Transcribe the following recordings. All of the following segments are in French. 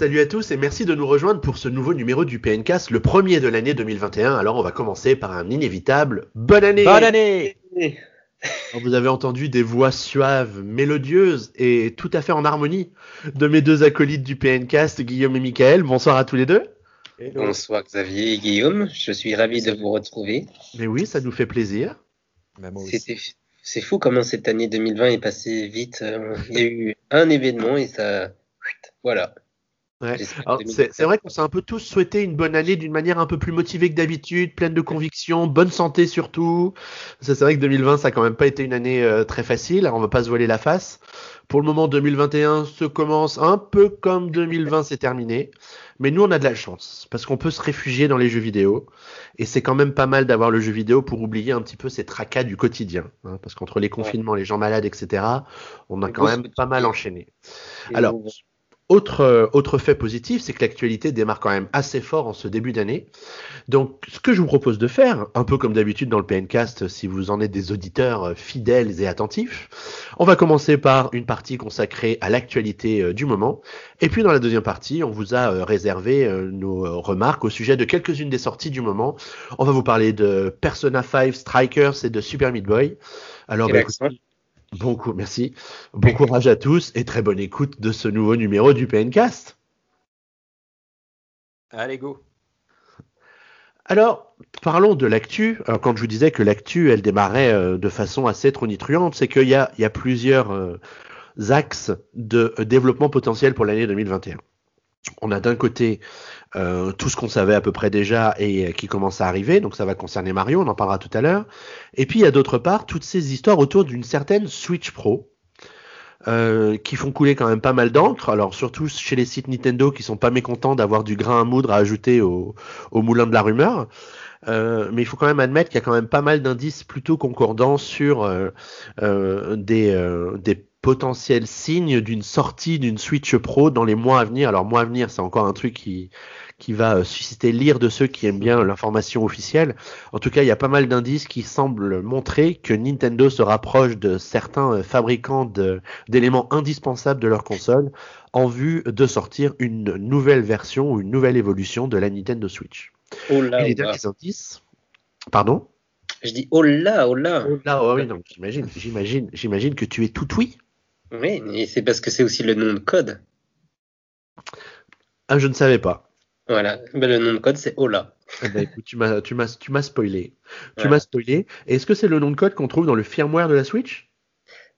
Salut à tous et merci de nous rejoindre pour ce nouveau numéro du PNcast, le premier de l'année 2021. Alors on va commencer par un inévitable bonne année. Bonne année. Alors, vous avez entendu des voix suaves, mélodieuses et tout à fait en harmonie de mes deux acolytes du PNcast, Guillaume et Michael. Bonsoir à tous les deux. Bonsoir Xavier et Guillaume, je suis ravi de vous retrouver. Mais oui, ça nous fait plaisir. Bah, C'est fou comment cette année 2020 est passée vite. Euh, Il y a eu un événement et ça. Voilà. Ouais. J'espère que Alors, 2021 C'est vrai qu'on s'est un peu tous souhaité une bonne année d'une manière un peu plus motivée que d'habitude, pleine de conviction, bonne santé surtout. Ça, C'est vrai que 2020, ça a quand même pas été une année euh, très facile, alors on va pas se voiler la face. Pour le moment, 2021 se commence un peu comme 2020 s'est terminé. Mais nous, on a de la chance, parce qu'on peut se réfugier dans les jeux vidéo. Et c'est quand même pas mal d'avoir le jeu vidéo pour oublier un petit peu ces tracas du quotidien. hein, parce qu'entre les confinements, les gens malades, etc., on a quand même pas mal enchaîné. Alors, autre, euh, autre fait positif, c'est que l'actualité démarre quand même assez fort en ce début d'année. Donc, ce que je vous propose de faire, un peu comme d'habitude dans le PNcast, si vous en êtes des auditeurs euh, fidèles et attentifs, on va commencer par une partie consacrée à l'actualité euh, du moment. Et puis, dans la deuxième partie, on vous a réservé nos remarques au sujet de quelques-unes des sorties du moment. On va vous parler de Persona 5 Strikers et de Super Meat Boy. Alors, bah. Bon coup, merci. Bon courage à tous et très bonne écoute de ce nouveau numéro du PNcast. Allez, go. Alors, parlons de l'actu. Alors, quand je vous disais que l'actu, elle démarrait euh, de façon assez tronitruante, c'est qu'il y a, il y a plusieurs euh, axes de euh, développement potentiel pour l'année 2021. On a d'un côté euh, tout ce qu'on savait à peu près déjà et euh, qui commence à arriver, donc ça va concerner Mario, on en parlera tout à l'heure. Et puis il y a d'autre part toutes ces histoires autour d'une certaine Switch Pro. euh, qui font couler quand même pas mal d'encre, alors surtout chez les sites Nintendo qui sont pas mécontents d'avoir du grain à moudre à ajouter au, au moulin de la rumeur. Euh, mais il faut quand même admettre qu'il y a quand même pas mal d'indices plutôt concordants sur euh, euh, des, euh, des potentiels signes d'une sortie d'une Switch Pro dans les mois à venir. Alors mois à venir, c'est encore un truc qui, qui va euh, susciter l'ire de ceux qui aiment bien l'information officielle. En tout cas, il y a pas mal d'indices qui semblent montrer que Nintendo se rapproche de certains euh, fabricants d'éléments indispensables de leur console en vue de sortir une nouvelle version ou une nouvelle évolution de la Nintendo Switch. Oh là, Et les oh indices. Pardon? Je dis oh là, oh là. Oh là, oh oui, non, j'imagine, j'imagine, j'imagine que tu es tout oui. Oui, et c'est parce que c'est aussi le nom de code. Ah, je ne savais pas. Voilà. Ben, le nom de code, c'est Ola. Eh ben, écoute, tu m'as, tu m'as, tu m'as spoilé. Tu m'as spoilé. Et est-ce que c'est le nom de code qu'on trouve dans le firmware de la Switch?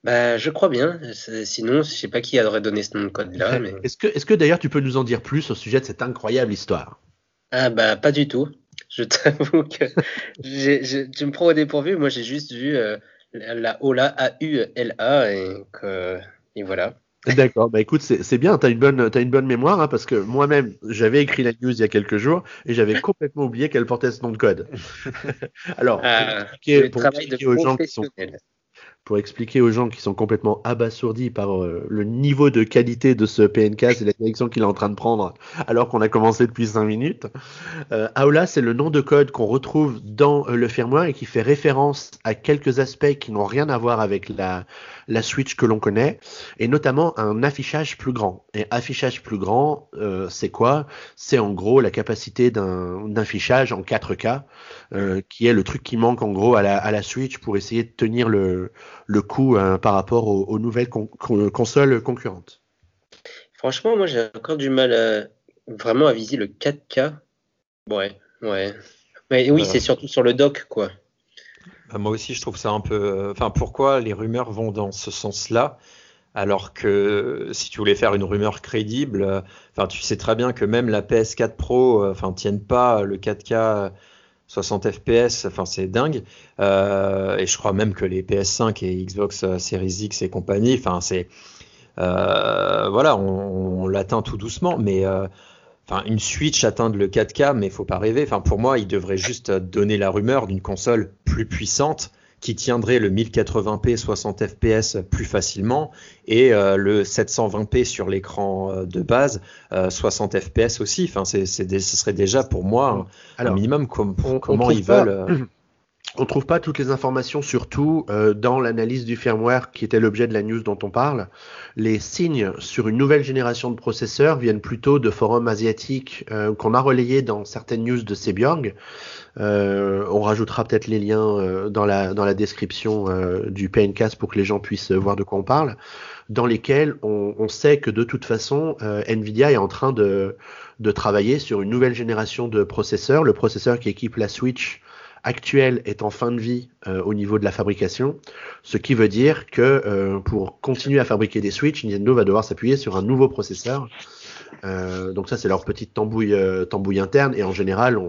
Bah, je crois bien. Sinon, je sais pas qui aurait donné ce nom de code-là. Mais... Est-ce que, est-ce que d'ailleurs tu peux nous en dire plus au sujet de cette incroyable histoire? Ah, bah, pas du tout. Je t'avoue que j'ai- j'ai- tu me prends au dépourvu. Moi, j'ai juste vu euh, la, la Ola, A-U-L-A, et, que, et voilà. D'accord, bah écoute, c'est, bien, t'as une bonne, t'as une bonne mémoire, hein, parce que moi-même, j'avais écrit la news il y a quelques jours et j'avais complètement oublié qu'elle portait ce nom de code. Alors, pour expliquer- le pour expliquer aux gens qui sont. Pour expliquer aux gens qui sont complètement abasourdis par euh, le niveau de qualité de ce PNK et la direction qu'il est en train de prendre alors qu'on a commencé depuis 5 minutes. Euh, Aola, c'est le nom de code qu'on retrouve dans euh, le firmware et qui fait référence à quelques aspects qui n'ont rien à voir avec la, la Switch que l'on connaît et notamment un affichage plus grand. Et affichage plus grand, euh, c'est quoi? C'est en gros la capacité d'un affichage en 4K euh, qui est le truc qui manque en gros à la, à la Switch pour essayer de tenir le, le coup euh, par rapport aux, aux nouvelles con- con- consoles concurrentes. Franchement, moi, j'ai encore du mal à, vraiment à viser le 4K. Ouais, ouais. Mais oui, Euh. c'est surtout sur le dock, quoi. Bah, moi aussi, je trouve ça un peu. euh, Enfin, pourquoi les rumeurs vont dans ce sens-là alors que si tu voulais faire une rumeur crédible, euh, enfin, tu sais très bien que même la PS4 Pro, euh, enfin, tienne pas le 4K 60 FPS, enfin, c'est dingue. Euh, et je crois même que les PS5 et Xbox euh, Series X et compagnie, enfin, c'est euh, voilà, on, l'atteint tout doucement, mais une Switch atteindre le 4K, mais faut pas rêver. Enfin, pour moi, il devrait juste donner la rumeur d'une console plus puissante qui tiendrait le 1080p 60 fps plus facilement et euh, le 720p sur l'écran euh, de base euh, 60 fps aussi. Enfin, c'est, ce serait déjà pour moi un, minimum com- on- comment ils pas- veulent. euh, on trouve pas toutes les informations, surtout euh, dans l'analyse du firmware qui était l'objet de la news dont on parle. Les signes sur une nouvelle génération de processeurs viennent plutôt de forums asiatiques euh, qu'on a relayés dans certaines news de Sebiorg. Euh, on rajoutera peut-être les liens dans, la, dans la description du PNCast pour que les gens puissent voir de quoi on parle, dans lesquels on, on sait que de toute façon, Nvidia est en train de, de travailler sur une nouvelle génération de processeurs, le processeur qui équipe la Switch actuel est en fin de vie euh, au niveau de la fabrication, ce qui veut dire que euh, pour continuer à fabriquer des Switch, Nintendo va devoir s'appuyer sur un nouveau processeur. Euh, donc ça c'est leur petite tambouille, tambouille interne et en général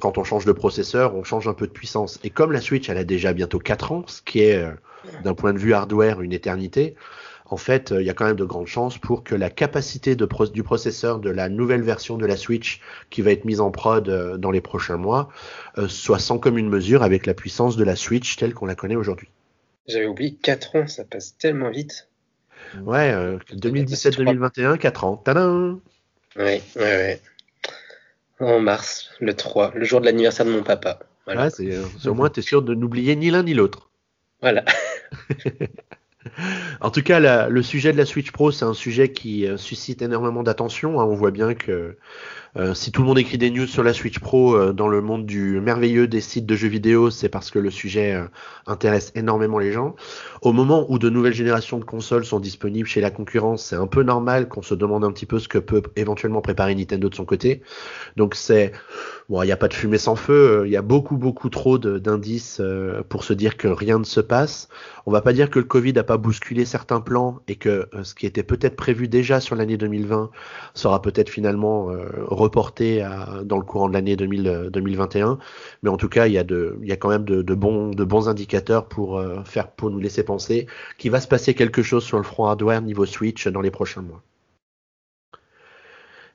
quand on change de processeur on change un peu de puissance et comme la Switch elle a déjà bientôt 4 ans ce qui est d'un point de vue hardware une éternité en fait, euh, il y a quand même de grandes chances pour que la capacité du processeur de la nouvelle version de la Switch qui va être mise en prod euh, dans les prochains mois euh, soit sans commune mesure avec la puissance de la Switch telle qu'on la connaît aujourd'hui. J'avais oublié 4 ans, ça passe tellement vite. Ouais, 2017-2021, 4 ans. Tadam Ouais, ouais, ouais. En mars, le 3, le jour de l'anniversaire de mon papa. Voilà. Ouais, c'est, au moins, tu es sûr de n'oublier ni l'un ni l'autre. Voilà. En tout cas, le sujet de la Switch Pro, c'est un sujet qui euh, suscite énormément d'attention. Hein. On voit bien que euh, si tout le monde écrit des news sur la Switch Pro euh, dans le monde du merveilleux des sites de jeux vidéo, c'est parce que le sujet euh, intéresse énormément les gens. Au moment où de nouvelles générations de consoles sont disponibles chez la concurrence, c'est un peu normal qu'on se demande un petit peu ce que peut éventuellement préparer Nintendo de son côté. Donc c'est bon, il n'y a pas de fumée sans feu. Il y a beaucoup beaucoup trop d'indices pour se dire que rien ne se passe. On va pas dire que le Covid n'a pas bousculé certains plans et que ce qui était peut-être prévu déjà sur l'année 2020 sera peut-être finalement reporté à, dans le courant de l'année 2021. Mais en tout cas, il y a, de, il y a quand même de, de bons, de bons indicateurs pour, euh, faire, pour nous laisser penser qu'il va se passer quelque chose sur le front hardware niveau Switch dans les prochains mois.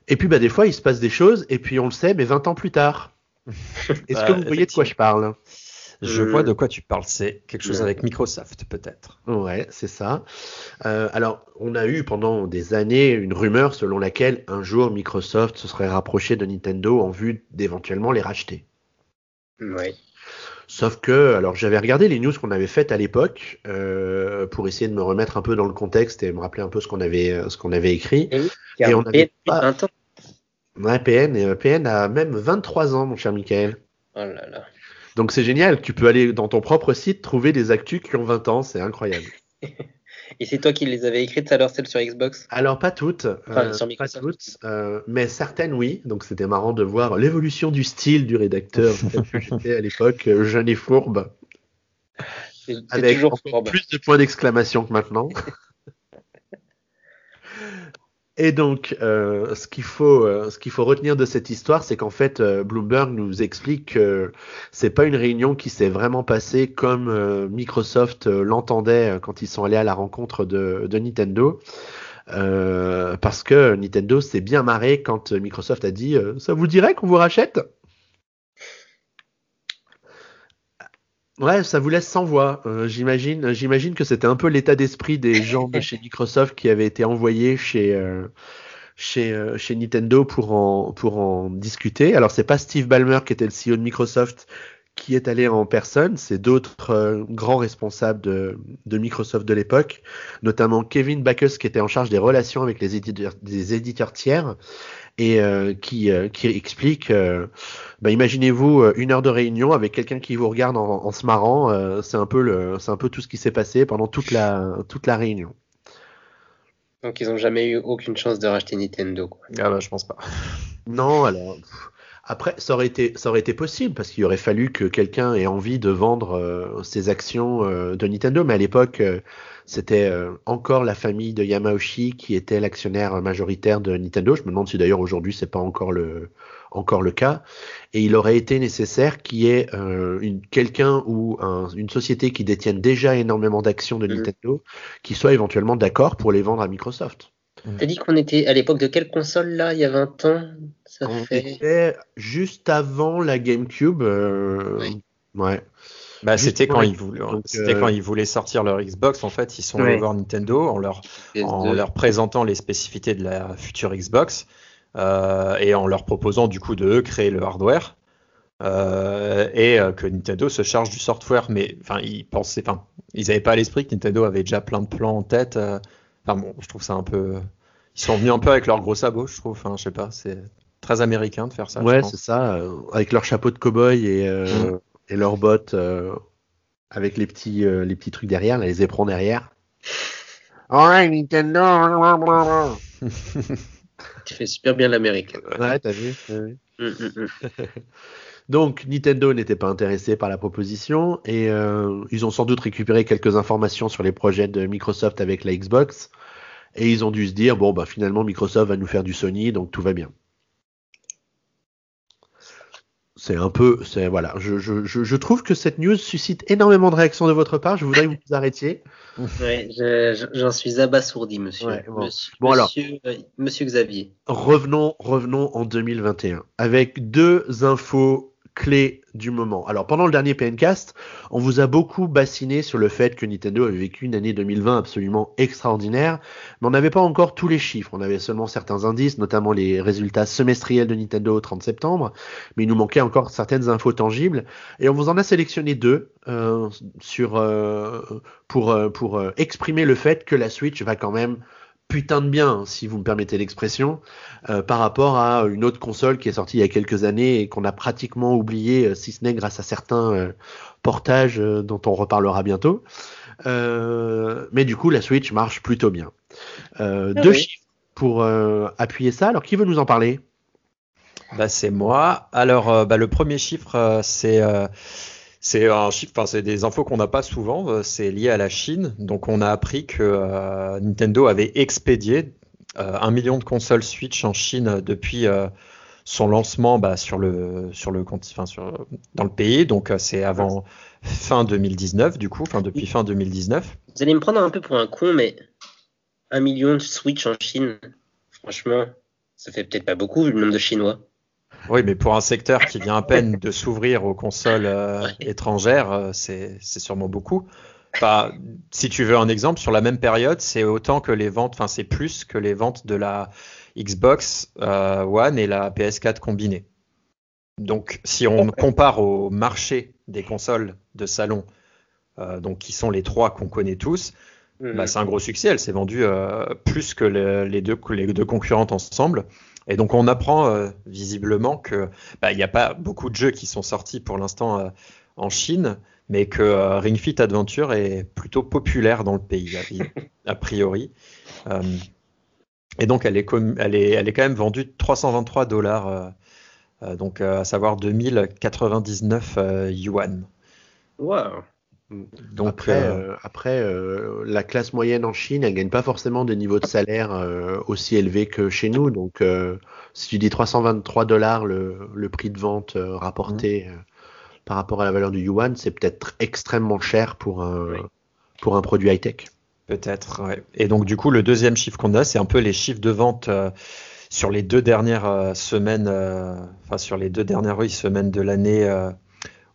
Et puis, bah, des fois, il se passe des choses, et puis on le sait, mais 20 ans plus tard. Est-ce que vous voyez de quoi je parle? Je vois de quoi tu parles. C'est quelque chose avec Microsoft, peut-être. Ouais, c'est ça. Euh, alors, on a eu pendant des années une rumeur selon laquelle un jour Microsoft se serait rapproché de Nintendo en vue d'éventuellement les racheter. Oui. Sauf que, alors j'avais regardé les news qu'on avait faites à l'époque euh, pour essayer de me remettre un peu dans le contexte et me rappeler un peu ce qu'on avait, ce qu'on avait écrit. Et, on avait pas... un temps. Ouais, PN, PN a même 23 ans, mon cher Michael. Oh là là. Donc c'est génial, tu peux aller dans ton propre site trouver des actus qui ont 20 ans, c'est incroyable. Et c'est toi qui les avais écrites alors celles sur Xbox? Alors pas toutes, euh, pas toutes euh, mais certaines oui. Donc c'était marrant de voir l'évolution du style du rédacteur que j'étais à l'époque, euh, jeune et fourbe. Avec encore plus de points d'exclamation que maintenant. Et donc, euh, ce qu'il faut, euh, ce qu'il faut retenir de cette histoire, c'est qu'en fait, euh, Bloomberg nous explique que c'est pas une réunion qui s'est vraiment passée comme euh, Microsoft l'entendait quand ils sont allés à la rencontre de, de Nintendo. parce que Nintendo s'est bien marré quand Microsoft a dit ça vous dirait qu'on vous rachète? Ouais, ça vous laisse sans voix. Euh, j'imagine, j'imagine que c'était un peu l'état d'esprit des gens de chez Microsoft qui avaient été envoyés chez euh, chez euh, chez Nintendo pour en pour en discuter. Alors c'est pas Steve Ballmer qui était le CEO de Microsoft qui est allé en personne, c'est d'autres grands responsables de, de Microsoft de l'époque, notamment Kevin Backus qui était en charge des relations avec les éditeurs, des éditeurs tiers et euh, qui, euh, qui explique, euh, bah, imaginez-vous une heure de réunion avec quelqu'un qui vous regarde en, en se marrant, c'est un peu le, c'est un peu tout ce qui s'est passé pendant toute la, toute la réunion. Donc ils n'ont jamais eu aucune chance de racheter Nintendo. Quoi. Ah bah je pense pas. Non alors. Après, ça aurait été, ça aurait été possible parce qu'il aurait fallu que quelqu'un ait envie de vendre ses actions de Nintendo, mais à l'époque, c'était euh, encore la famille de Yamauchi qui était l'actionnaire majoritaire de Nintendo. Je me demande si d'ailleurs aujourd'hui c'est pas encore le encore le cas. Et il aurait été nécessaire qu'il y ait euh, une, quelqu'un ou une société qui détienne déjà énormément d'actions de mhm. Nintendo qui soit éventuellement d'accord pour les vendre à Microsoft. T'as dit qu'on était à l'époque de quelle console là, il y a 20 ans? Ça On était juste avant la GameCube. Euh, ouais. Bah, c'était quand, ils voulaient, c'était quand euh, ils voulaient sortir leur Xbox. En fait, ils sont allés voir Nintendo en leur, en leur présentant les spécificités de la future Xbox euh, et en leur proposant du coup de créer le hardware. et que Nintendo se charge du software. Mais enfin, ils pensaient, enfin, ils n'avaient pas à l'esprit que Nintendo avait déjà plein de plans en tête. Enfin bon, je trouve ça un peu. Ils sont venus un peu avec leur gros sabot, je trouve. Enfin, je sais pas, c'est très américain de faire ça. Ouais, c'est ça, avec leur chapeau de cow-boy et, mm. et leurs bottes avec les petits, les petits trucs derrière, les éperons derrière. Alright, Nintendo. tu fais super bien l'américain. Ouais, t'as vu. vu. Mm, mm, mm. Donc Nintendo n'était pas intéressé par la proposition et euh, ils ont sans doute récupéré quelques informations sur les projets de Microsoft avec la Xbox et ils ont dû se dire bon bah finalement Microsoft va nous faire du Sony donc tout va bien. C'est un peu, c'est voilà, je, je, je, trouve que cette news suscite énormément de réactions de votre part. Je voudrais que vous vous arrêtiez. Ouais, j'en suis abasourdi, monsieur. bon. monsieur, alors, euh, monsieur Xavier. Revenons, revenons en 2021 avec deux infos clé du moment. Alors pendant le dernier PNcast, on vous a beaucoup bassiné sur le fait que Nintendo avait vécu une année 2020 absolument extraordinaire, mais on n'avait pas encore tous les chiffres, on avait seulement certains indices, notamment les résultats semestriels de Nintendo au 30 septembre, mais il nous manquait encore certaines infos tangibles, et on vous en a sélectionné deux euh, euh, pour, euh, pour exprimer le fait que la Switch va quand même putain de bien, si vous me permettez l'expression, euh, par rapport à une autre console qui est sortie il y a quelques années et qu'on a pratiquement oublié, euh, si ce n'est grâce à certains euh, portages dont on reparlera bientôt. mais du coup, la Switch marche plutôt bien. Ah deux chiffres pour appuyer ça. Alors, qui veut nous en parler? Bah, C'est moi. Alors, bah, le premier chiffre, c'est c'est un chiffre, enfin c'est des infos qu'on n'a pas souvent. Euh, c'est lié à la Chine. Donc on a appris que euh, Nintendo avait expédié euh, un million de consoles Switch en Chine depuis son lancement bah, sur le sur le enfin, sur, dans le pays. Donc c'est avant fin 2019 du coup, enfin depuis fin 2019. Vous allez me prendre un peu pour un con, mais un million de Switch en Chine, franchement, ça fait peut-être pas beaucoup vu le nombre de Chinois. Oui, mais pour un secteur qui vient à peine de s'ouvrir aux consoles euh, étrangères, euh, c'est sûrement beaucoup. Enfin, si tu veux un exemple, sur la même période, c'est autant que les ventes, enfin c'est plus que les ventes de la Xbox euh, One et la PS4 combinées. Donc, si on compare au marché des consoles de salon, donc qui sont les trois qu'on connaît tous, bah, mhm. c'est un gros succès. Elle s'est vendue plus que les, deux, les deux concurrentes ensemble. Et donc on apprend euh, visiblement que bah, il n'y a pas beaucoup de jeux qui sont sortis pour l'instant euh, en Chine, mais que euh, Ring Fit Adventure est plutôt populaire dans le pays a, priori. et donc elle est, quand même vendue 323 dollars, donc à savoir 2099 yuan. Wow. Donc après, euh, euh, euh, la classe moyenne en Chine, elle gagne pas forcément des niveaux de salaire aussi élevés que chez nous. Donc si tu dis 323 dollars le, prix de vente rapporté mmh. par rapport à la valeur du yuan, c'est peut-être extrêmement cher pour un, pour un produit high-tech. Peut-être, ouais. Et donc du coup, le deuxième chiffre qu'on a, c'est un peu les chiffres de vente sur les deux dernières semaines, enfin sur les deux dernières semaines de l'année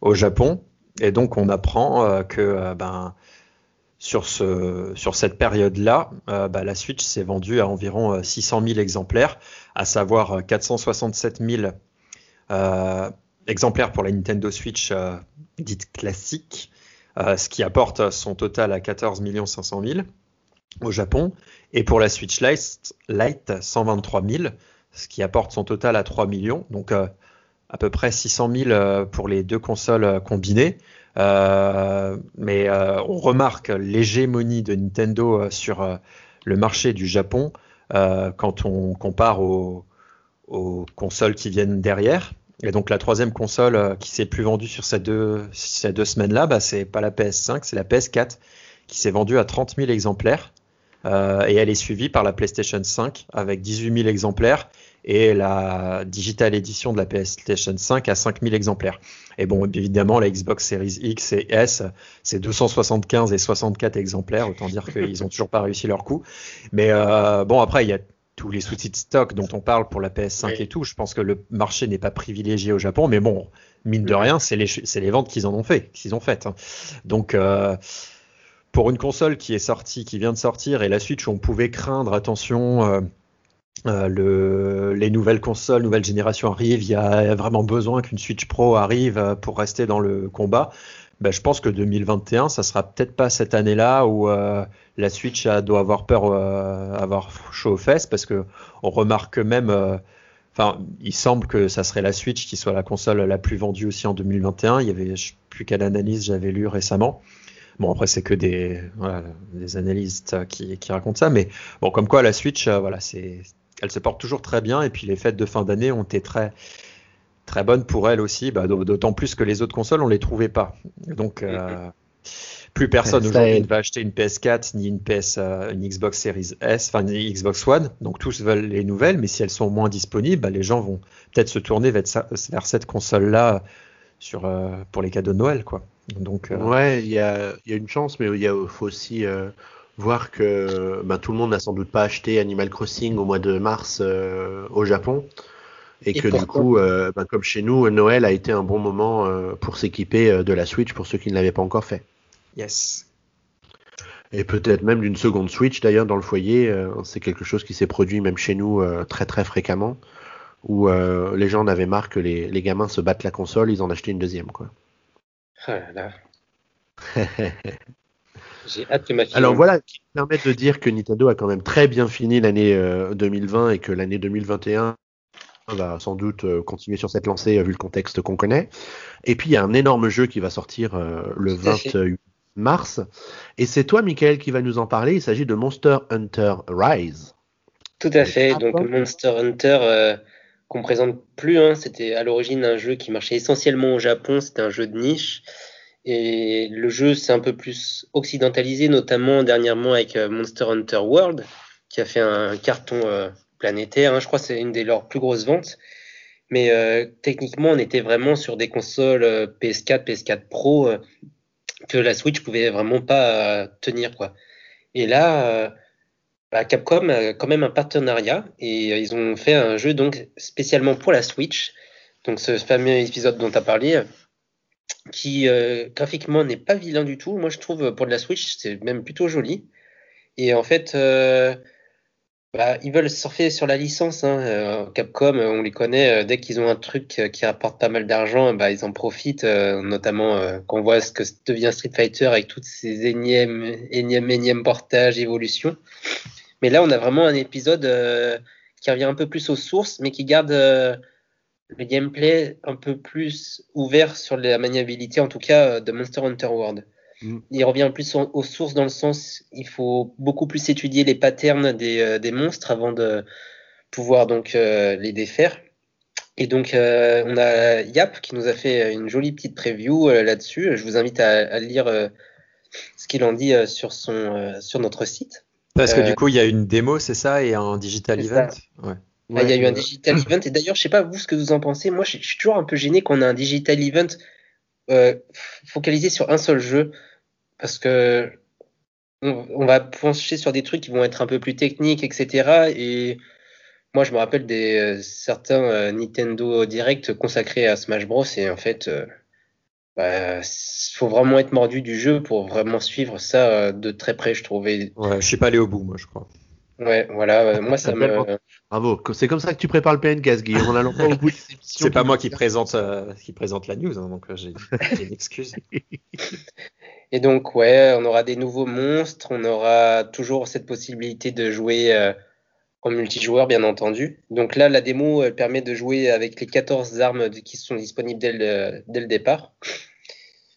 au Japon. Et donc on apprend euh, que euh, ben, sur, ce, sur cette période-là, euh, bah, la Switch s'est vendue à environ 600 000 exemplaires, à savoir 467 000 exemplaires pour la Nintendo Switch dite classique, ce qui apporte son total à 14 500 000 au Japon. Et pour la Switch Lite, Lite 123 000, ce qui apporte son total à 3 millions. Donc à peu près 600 000 pour les deux consoles combinées. Euh, mais euh, on remarque l'hégémonie de Nintendo euh, sur le marché du Japon quand on compare aux, consoles qui viennent derrière. Et donc la troisième console qui s'est plus vendue sur ces deux, ces deux semaines-là, bah, c'est pas la PS5, c'est la PS4 qui s'est vendue à 30 000 exemplaires. et elle est suivie par la PlayStation 5 avec 18 000 exemplaires et la digital édition de la PlayStation 5 à 5000 exemplaires. Et bon, évidemment, la Xbox Series X et S, c'est 275 et 64 exemplaires, autant dire qu'ils n'ont toujours pas réussi leur coup. Mais euh, bon, après, il y a tous les soucis de stock dont on parle pour la PS5 et tout. Je pense que le marché n'est pas privilégié au Japon, mais bon, mine de rien, c'est les, les, ventes qu'ils en ont fait, qu'ils ont faites. Hein. Donc, euh, pour une console qui est sortie, qui vient de sortir, et la Switch, on pouvait craindre, attention, euh, euh, le, les nouvelles consoles, nouvelle génération arrivent, il y a vraiment besoin qu'une Switch Pro arrive euh, pour rester dans le combat. Ben, je pense que 2021, ça sera peut-être pas cette année-là où euh, la Switch doit avoir peur, avoir chaud aux fesses, parce que on remarque même, enfin, il semble que ça serait la Switch qui soit la console la plus vendue aussi en 2021. Il y avait, je sais plus quelle analyse j'avais lu récemment. Bon, après, c'est que des, voilà, des analystes qui, qui, racontent ça, mais bon, comme quoi la Switch, voilà, c'est elle se porte toujours très bien et puis les fêtes de fin d'année ont été très très bonnes pour elle aussi, bah, d'autant plus que les autres consoles on les trouvait pas. Donc euh, plus personne aujourd'hui ne va acheter une PS4 ni une PS, euh, une Xbox Series S, enfin une Xbox One. Donc tous veulent les nouvelles, mais si elles sont moins disponibles, bah, les gens vont peut-être se tourner vers, cette console là sur euh, pour les cadeaux de Noël quoi. Donc ouais, il y a, y a, une chance, mais il faut aussi voir que ben, tout le monde n'a sans doute pas acheté Animal Crossing au mois de mars euh, au Japon. Et, que du coup, euh, ben, comme chez nous, Noël a été un bon moment euh, pour s'équiper de la Switch pour ceux qui ne l'avaient pas encore fait. Yes. Et peut-être même d'une seconde Switch d'ailleurs dans le foyer. c'est quelque chose qui s'est produit même chez nous très très fréquemment. Où les gens en avaient marre que les, les, gamins se battent la console, ils en achetaient une deuxième. quoi. Ah là là. J'ai hâte que ma Alors voilà, qui permet de dire que Nintendo a quand même très bien fini l'année 2020 euh, et que l'année 2021 va sans doute euh, continuer sur cette lancée euh, vu le contexte qu'on connaît. Et puis il y a un énorme jeu qui va sortir le 28 mars. Et c'est toi, Michael, qui va nous en parler. Il s'agit de Monster Hunter Rise. Tout à fait. Donc Monster Hunter qu'on présente plus. Hein. C'était à l'origine un jeu qui marchait essentiellement au Japon. C'était un jeu de niche. Et le jeu s'est un peu plus occidentalisé, notamment dernièrement avec euh, Monster Hunter World, qui a fait un carton euh, planétaire. Hein. Je crois que c'est une des leurs plus grosses ventes. Mais euh, techniquement, on était vraiment sur des consoles PS4, PS4 Pro que la Switch pouvait vraiment pas tenir. quoi. Et là, bah, Capcom a quand même un partenariat et ils ont fait un jeu donc spécialement pour la Switch. Donc ce fameux épisode dont tu as parlé, qui euh, graphiquement n'est pas vilain du tout. Moi, je trouve pour de la Switch, c'est même plutôt joli. Et en fait, euh, bah, ils veulent surfer sur la licence. Hein. Euh, Capcom, on les connaît. dès qu'ils ont un truc qui rapporte pas mal d'argent, bah, ils en profitent. notamment quand on voit ce que devient Street Fighter avec toutes ces énièmes, énièmes, énièmes portages, évolutions. Mais là, on a vraiment un épisode qui revient un peu plus aux sources, mais qui garde le gameplay un peu plus ouvert sur la maniabilité, en tout cas euh, de Monster Hunter World. Mm. Il revient plus aux sources dans le sens, il faut beaucoup plus étudier les patterns des, euh, des monstres avant de pouvoir donc euh, les défaire. Et donc on a Yap qui nous a fait une jolie petite preview là-dessus. Je vous invite à, à lire ce qu'il en dit sur son sur notre site. Parce que du coup il y a une démo, c'est ça, et un digital event? Ouais il y a eu un digital event. Et d'ailleurs, je sais pas vous ce que vous en pensez. Moi, je, suis toujours un peu gêné qu'on ait un digital event euh, focalisé sur un seul jeu. Parce que on, va pencher sur des trucs qui vont être un peu plus techniques, etc. Et moi, je me rappelle des euh, certains euh, Nintendo Direct consacrés à Smash Bros. Et en fait, il bah, faut vraiment être mordu du jeu pour vraiment suivre ça de très près, je trouvais. Ouais, je suis pas allé au bout, moi, je crois. Ouais, voilà, moi ça me. Bravo, c'est comme ça que tu prépares le PNCAS, Guillaume. On pas au bout de C'est pas moi qui présente, euh, qui présente la news, hein, donc euh, j'ai une excuse. Et donc, ouais, on aura des nouveaux monstres, on aura toujours cette possibilité de jouer euh, en multijoueur, bien entendu. Donc là, la démo, elle permet de jouer avec les 14 armes qui sont disponibles dès le, dès le départ.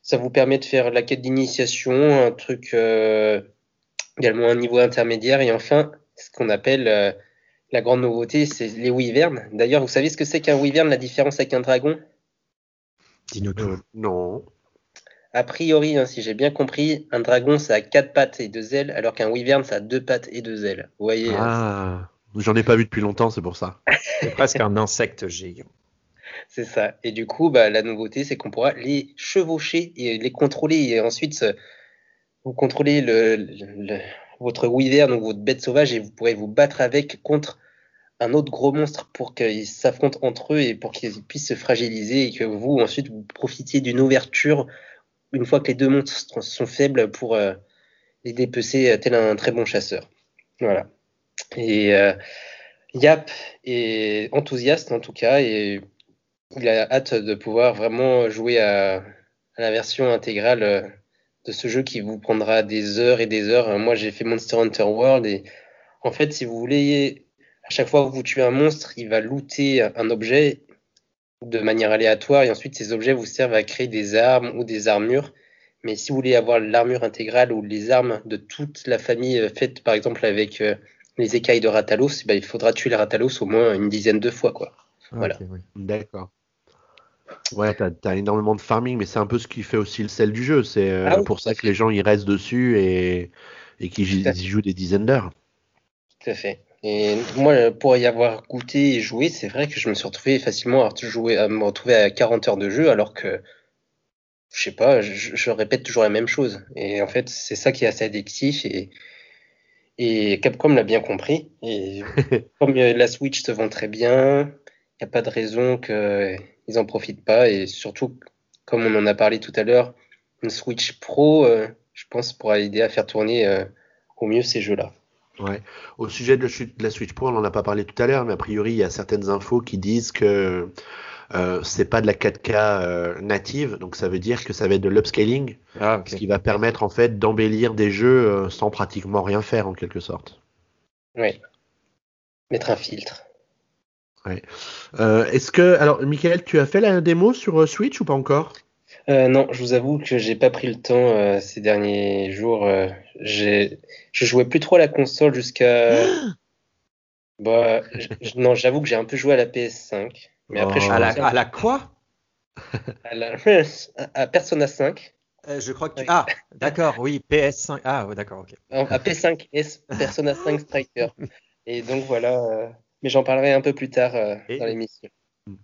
Ça vous permet de faire la quête d'initiation, un truc également un niveau intermédiaire, et enfin ce qu'on appelle euh, la grande nouveauté, c'est les wyverns. D'ailleurs, vous savez ce que c'est qu'un wyvern, la différence avec un dragon? Dis-nous tout. Euh, non. A priori, hein, si j'ai bien compris, un dragon, ça a quatre pattes et deux ailes, alors qu'un wyvern, ça a deux pattes et deux ailes. Vous voyez hein. Ah, j'en ai pas vu depuis longtemps, c'est pour ça. c'est presque un insecte géant. C'est ça. Et du coup, bah, la nouveauté, c'est qu'on pourra les chevaucher et les contrôler et ensuite vous contrôlez le votre wyvern, donc votre bête sauvage, et vous pourrez vous battre avec contre un autre gros monstre pour qu'ils s'affrontent entre eux et pour qu'ils puissent se fragiliser et que vous ensuite vous profitiez d'une ouverture une fois que les deux monstres sont faibles pour euh, les dépecer tel un très bon chasseur. Voilà. Et euh, Yap est enthousiaste en tout cas et il a hâte de pouvoir vraiment jouer à, la version intégrale euh, de ce jeu qui vous prendra des heures et des heures. Moi, j'ai fait Monster Hunter World et en fait, si vous voulez, à chaque fois que vous tuez un monstre, il va looter un objet de manière aléatoire et ensuite ces objets vous servent à créer des armes ou des armures. Mais si vous voulez avoir l'armure intégrale ou les armes de toute la famille euh, faites par exemple avec euh, les écailles de Ratalos, bah, il faudra tuer les Ratalos au moins une dizaine de fois. Quoi. voilà. D'accord. Ouais, t'as as énormément de farming, mais c'est un peu ce qui fait aussi le sel du jeu. C'est euh, ah pour ça que les gens y restent dessus et, et qu'ils y jouent des dizaines d'heures. Tout à fait. Et moi, pour y avoir goûté et joué, c'est vrai que je me suis retrouvé facilement à, jouer, à me retrouver à 40 heures de jeu, alors que, je sais pas, je, répète toujours la même chose. Et en fait, c'est ça qui est assez addictif. Et, et Capcom l'a bien compris. Et comme la Switch se vend très bien, il n'y a pas de raison qu'ils n'en profitent pas. Et surtout, comme on en a parlé tout à l'heure, une Switch Pro, euh, je pense, pourra aider à faire tourner euh, au mieux ces jeux-là. Ouais. Au sujet de la Switch Pro, on n'en a pas parlé tout à l'heure, mais a priori, il y a certaines infos qui disent que euh, c'est pas de la 4K euh, native, donc ça veut dire que ça va être de l'upscaling, ah, ce qui va permettre en fait d'embellir des jeux euh, sans pratiquement rien faire en quelque sorte. Oui. Mettre un filtre. Ouais. Euh, est-ce que alors, Michael, tu as fait la démo sur Switch ou pas encore? Euh, non, je vous avoue que j'ai pas pris le temps euh, ces derniers jours. Euh, j'ai, je jouais plus trop à la console jusqu'à. bah, non, j'avoue que j'ai un peu joué à la PS5. Mais après, je à, la, à la quoi? À, la, à Persona 5. je crois que tu... Ah, d'accord, oui, PS5. Ah, ouais, d'accord, ok. À PS5, Persona 5 Striker. Et donc voilà. Mais j'en parlerai un peu plus tard dans l'émission. Hmm.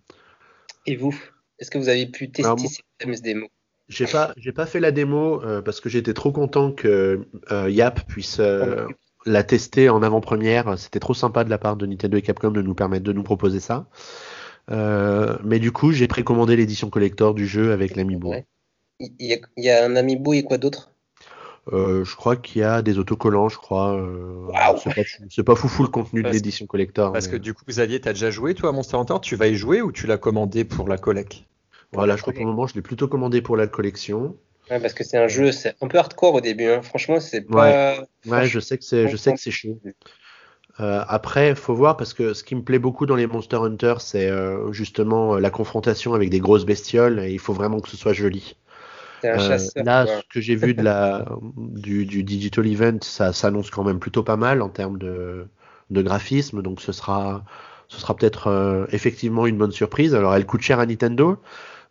Et vous est-ce que vous avez pu tester ces fameuses démos? J'ai pas, j'ai pas fait la démo euh, parce que j'étais trop content que euh, Yap puisse euh, la tester en avant-première. C'était trop sympa de la part de Nintendo et Capcom de nous permettre de nous proposer ça. mais du coup, j'ai précommandé l'édition collector du jeu avec l'amiibo. Il, y a, un amiibo et quoi d'autre? Je crois qu'il y a des autocollants, je crois. c'est pas, foufou le contenu de l'édition collector. Parce que du coup, Xavier, t'as déjà joué toi à Monster Hunter? Tu vas y jouer ou tu l'as commandé pour la collecte? Voilà, je crois pour le moment, je l'ai plutôt commandé pour la collection. Ouais, parce que c'est un jeu, c'est un peu hardcore au début. Hein. Franchement, c'est pas. Ouais, je sais que c'est, je sais que c'est chaud. Euh, après, faut voir parce que ce qui me plaît beaucoup dans les Monster Hunter, c'est euh, justement euh, la confrontation avec des grosses bestioles et il faut vraiment que ce soit joli. Un chasseur, là, ce que j'ai vu de la, du, du, Digital Event, ça s'annonce quand même plutôt pas mal en termes de, de graphisme, donc ce sera, ce sera peut-être effectivement une bonne surprise. Alors, elle coûte cher à Nintendo,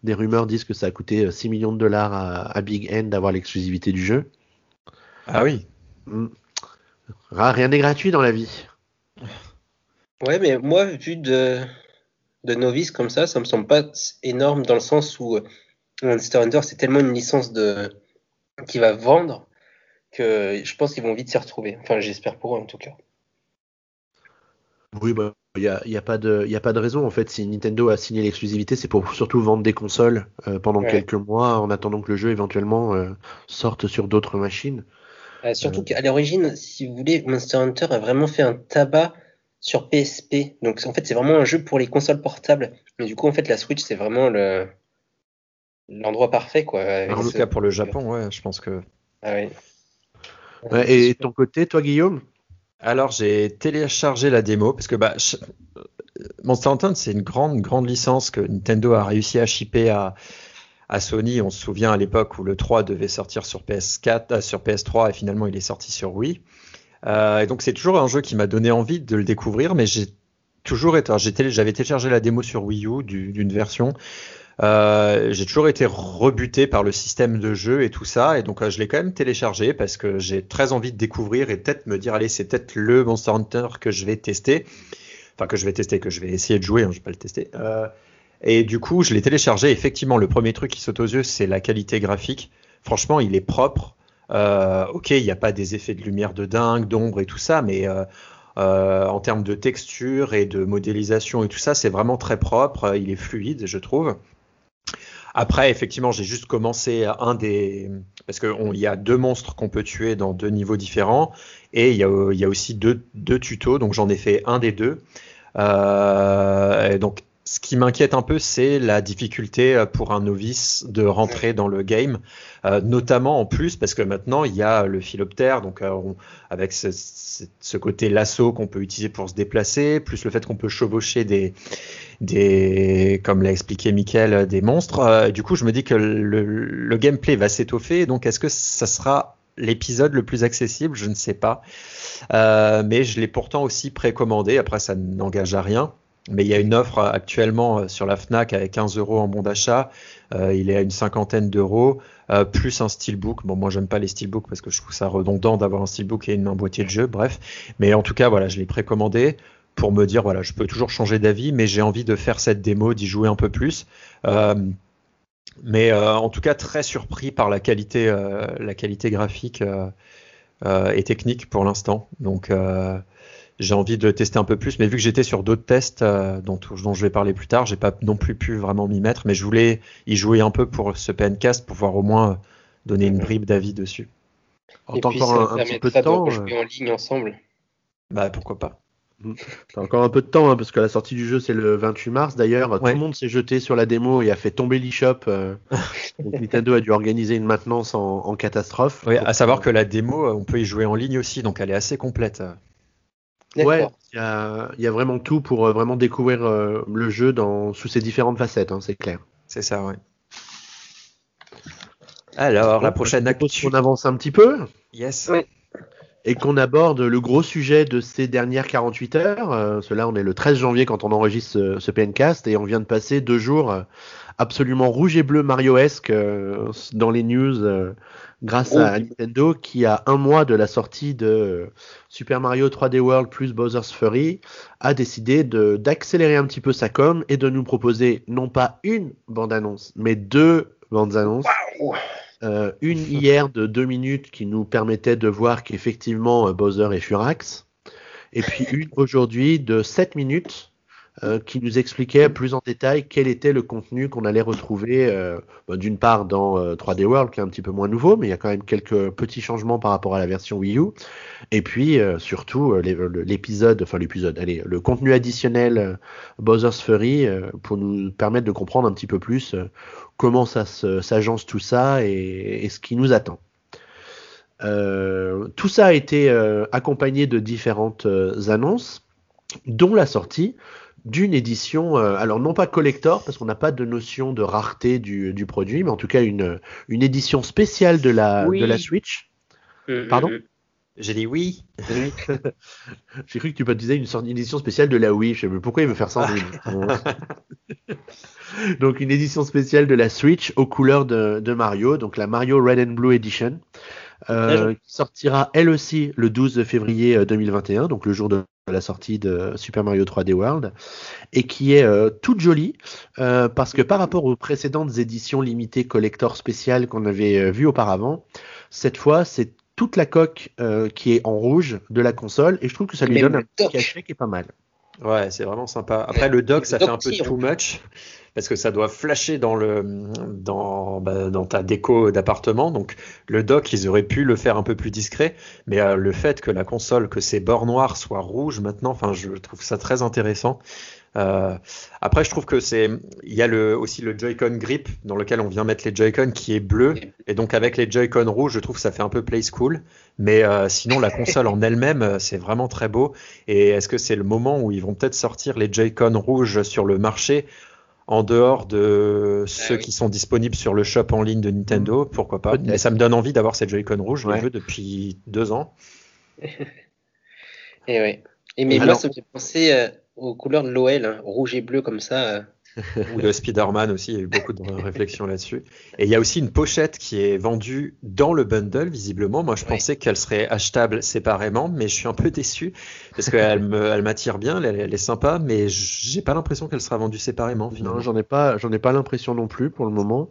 des rumeurs disent que ça a coûté 6 euh, millions de dollars à, Big End d'avoir l'exclusivité du jeu. Ah oui. Hmm. Rien n'est gratuit dans la vie. Ouais, mais moi, vu de, de novice comme ça, ça me semble pas énorme dans le sens où euh, Monster Hunter, c'est tellement une licence de qui va vendre que je pense qu'ils vont vite s'y retrouver. Enfin, j'espère pour eux en tout cas. Oui, bah, il n'y a, y a, pas de, y a pas de raison. En fait, si Nintendo a signé l'exclusivité, c'est pour surtout vendre des consoles euh, pendant quelques mois en attendant que le jeu éventuellement euh, sorte sur d'autres machines. Euh, surtout qu'à l'origine, si vous voulez, Monster Hunter a vraiment fait un tabac sur PSP. Donc en fait, c'est vraiment un jeu pour les consoles portables. Mais du coup, en fait, la Switch, c'est vraiment le l'endroit parfait, quoi. En tout cas, pour le Japon, ouais, je pense que. Ah oui. et ton côté, toi, Guillaume? Alors j'ai téléchargé la démo parce que bah, Monster Hunter c'est une grande grande licence que Nintendo a réussi à shipper à, à Sony. On se souvient à l'époque où le 3 devait sortir sur PS4, euh, sur PS3 et finalement il est sorti sur Wii. Euh, et donc c'est toujours un jeu qui m'a donné envie de le découvrir, mais j'ai toujours été, j'avais téléchargé la démo sur Wii U d'une version. Euh, j'ai toujours été rebuté par le système de jeu et tout ça, et donc euh, je l'ai quand même téléchargé parce que j'ai très envie de découvrir et peut-être me dire allez c'est peut-être le Monster Hunter que je vais tester, enfin que je vais tester, que je vais essayer de jouer, hein, je vais pas le tester. Euh, et du coup je l'ai téléchargé. Effectivement le premier truc qui saute aux yeux c'est la qualité graphique. Franchement il est propre. Ok il n'y a pas des effets de lumière de dingue, d'ombre et tout ça, mais en termes de texture et de modélisation et tout ça, c'est vraiment très propre. Il est fluide, je trouve. Après, effectivement, j'ai juste commencé un des. Parce qu'il y a deux monstres qu'on peut tuer dans deux niveaux différents. Et il y a, y a aussi deux, deux, tutos. Donc j'en ai fait un des deux. Euh, donc ce qui m'inquiète un peu, c'est la difficulté euh, pour un novice de rentrer dans le game, euh, notamment en plus parce que maintenant il y a le philoptère, donc euh, avec ce, côté lasso qu'on peut utiliser pour se déplacer, plus le fait qu'on peut chevaucher des, des comme l'a expliqué Mickaël, des monstres. du coup, je me dis que le, le gameplay va s'étoffer, donc est-ce que ça sera l'épisode le plus accessible? Je ne sais pas, mais je l'ai pourtant aussi précommandé. Après, ça n'engage à rien. Mais il y a une offre actuellement euh, sur la Fnac avec 15 euros en bon d'achat. Euh, il est à une cinquantaine d'euros, euh, plus un steelbook. Bon, moi, j'aime pas les steelbooks parce que je trouve ça redondant d'avoir un steelbook et une, un boîtier de jeu. Bref. Mais en tout cas, voilà, je l'ai précommandé pour me dire, voilà, je peux toujours changer d'avis, mais j'ai envie de faire cette démo, d'y jouer un peu plus. Mais en tout cas, très surpris par la qualité, la qualité graphique et technique pour l'instant. Donc, j'ai envie de tester un peu plus, mais vu que j'étais sur d'autres tests euh, dont, dont, je vais parler plus tard, j'ai pas non plus pu vraiment m'y mettre, mais je voulais y jouer un peu pour ce PNcast pour pouvoir au moins donner une bribe d'avis dessus. En tant encore un, petit peu de temps. jouer euh, en ligne ensemble. Bah pourquoi pas. Mmh. T'as encore un peu de temps hein, parce que la sortie du jeu c'est le 28 mars. D'ailleurs, tout le monde s'est jeté sur la démo et a fait tomber l'eShop. Euh, Nintendo a dû organiser une maintenance en, en catastrophe. Oui, à savoir que la démo, on peut y jouer en ligne aussi, donc elle est assez complète. Ouais, il y a, vraiment tout pour euh, vraiment découvrir euh, le jeu dans, sous ses différentes facettes, hein, c'est clair. C'est ça, ouais. Alors, la prochaine actu. On avance un petit peu. Yes. Et qu'on aborde le gros sujet de ces dernières 48 heures. Euh, cela, on est le 13 janvier quand on enregistre ce, ce PNcast et on vient de passer deux jours absolument rouge et bleu Mario-esque dans les news grâce à Nintendo qui a un mois de la sortie de Super Mario 3D World plus Bowser's Fury a décidé d'accélérer un petit peu sa com et de nous proposer non pas une bande-annonce mais deux bandes-annonces. Euh, une hier de deux minutes qui nous permettait de voir qu'effectivement euh, Bowser est Furax. Et puis une aujourd'hui de 7 minutes euh, qui nous expliquait plus en détail quel était le contenu qu'on allait retrouver, euh, bah, d'une part dans 3D euh, World, qui est un petit peu moins nouveau, mais il y a quand même quelques petits changements par rapport à la version Wii U, et puis surtout l'épisode, enfin l'épisode, allez, le contenu additionnel Bowser's Fury pour nous permettre de comprendre un petit peu plus comment ça s'agence tout ça et, et, ce qui nous attend. tout ça a été accompagné de différentes annonces, dont la sortie d'une édition, euh, alors non pas collector, parce qu'on n'a pas de notion de rareté du, du, produit, mais en tout cas une, une édition spéciale de la, de la Switch. Mm, Pardon? Mm, mm. J'ai dit oui. J'ai cru que tu disais une, une édition spéciale de la Wii. Je sais pas pourquoi il veut faire ça Donc une édition spéciale de la Switch aux couleurs de, de Mario, donc la Mario Red and Blue Edition. Euh, qui sortira elle aussi le 12 février 2021, euh, donc le jour de la sortie de Super Mario 3D World et qui est euh, toute jolie euh, parce que par rapport aux précédentes éditions limitées collector spéciales qu'on avait euh, vues auparavant, cette fois c'est toute la coque euh, qui est en rouge de la console et je trouve que ça lui donne un petit cachet qui est pas mal. Ouais, c'est vraiment sympa. Après, le dock, ça fait un peu too much parce que ça doit flasher dans le dans bah, dans ta déco d'appartement. Donc le dock, ils auraient pu le faire un peu plus discret, mais euh, le fait que la console, que ces bords noirs soient rouges maintenant, enfin, je trouve ça très intéressant. Euh, après, je trouve que c'est, il y a le, aussi le Joy-Con grip dans lequel on vient mettre les Joy-Con qui est bleu, et donc avec les Joy-Con rouges, je trouve que ça fait un peu play school. Mais euh, sinon, la console en elle-même, c'est vraiment très beau. Et est-ce que c'est le moment où ils vont peut-être sortir les Joy-Con rouges sur le marché? En dehors de ceux ah qui sont disponibles sur le shop en ligne de Nintendo, pourquoi pas. Mais ça me donne envie d'avoir ces Joy-Con rouges, je veux depuis deux ans. et oui. Et mais moi, ça me fait penser aux couleurs de l'OL, hein, rouge et bleu comme ça. Euh. Ou de Spider-Man aussi, il y a eu beaucoup de réflexions là-dessus. Et il y a aussi une pochette qui est vendue dans le bundle, visiblement. Moi, je pensais qu'elle serait achetable séparément, mais je suis un peu déçu parce qu'elle m'attire bien, elle, est sympa, mais j'ai pas l'impression qu'elle sera vendue séparément. Finalement. Non, j'en ai pas, j'en ai pas l'impression non plus pour le moment.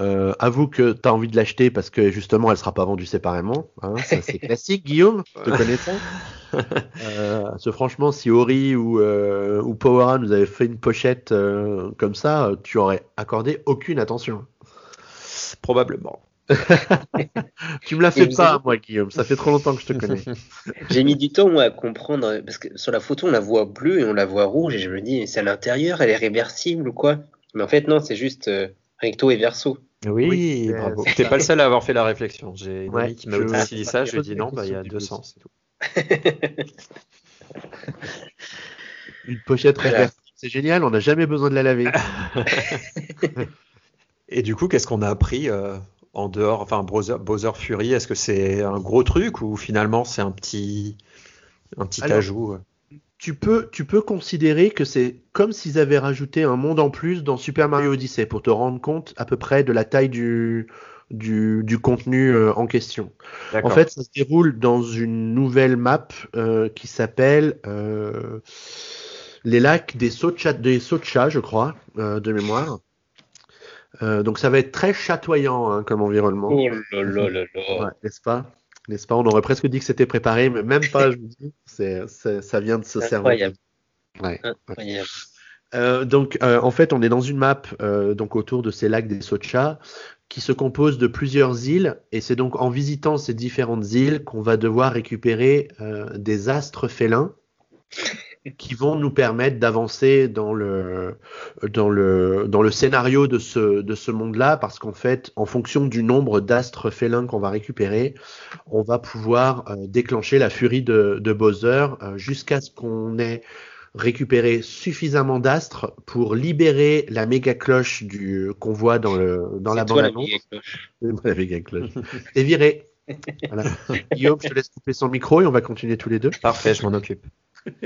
Euh, avoue que tu as envie de l'acheter parce que justement, elle sera pas vendue séparément. Hein, ça, c'est classique, Guillaume. Tu connais ça euh, franchement, si Ori ou, euh, ou Powera nous avaient fait une pochette euh, comme ça, tu aurais accordé aucune attention. Probablement. tu me la fais pas, moi, Guillaume. Ça fait trop longtemps que je te connais. J'ai mis du temps, moi, à comprendre. Parce que sur la photo, on la voit bleue et on la voit rouge. Et je me dis, c'est à l'intérieur, elle est réversible ou quoi? Mais en fait, non, c'est juste recto et verso. Oui, bravo. T'es pas le seul à avoir fait la réflexion. J'ai une amie qui m'a aussi dit ça. Je lui ai dit non, bah, il y a deux sens. une pochette réversible, c'est génial. On n'a jamais besoin de la laver. et du coup, qu'est-ce qu'on a appris euh, en dehors, enfin Bowser, Fury, est-ce que c'est un gros truc ou finalement c'est un petit, un petit ajout euh tu peux, tu peux considérer que c'est comme s'ils avaient rajouté un monde en plus dans Super Mario Odyssey pour te rendre compte à peu près de la taille du, du, du contenu euh, en question. En fait, ça se déroule dans une nouvelle map euh, qui s'appelle les lacs des Socha, des Socha je crois, de mémoire. Euh, donc ça va être très chatoyant hein, comme environnement. Oh là là là là. N'est-ce pas? N'est-ce pas? On aurait presque dit que c'était préparé, mais même pas, je vous dis. C'est, ça vient de se servir. Ouais. Incroyable. Euh, donc euh, en fait, on est dans une map euh, donc autour de ces lacs des Socha qui se compose de plusieurs îles et c'est donc en visitant ces différentes îles qu'on va devoir récupérer euh, des astres félins qui vont nous permettre d'avancer dans le, dans, le, dans le scénario de ce, de ce monde-là, parce qu'en fait, en fonction du nombre d'astres félins qu'on va récupérer, on va pouvoir euh, déclencher la furie de, Bowser euh, jusqu'à ce qu'on ait récupéré suffisamment d'astres pour libérer la méga cloche du qu'on voit dans le dans la bande annonce. La méga cloche. Et viré. Voilà. Guillaume, je te laisse couper son micro et on va continuer tous les deux. Parfait, je m'en occupe.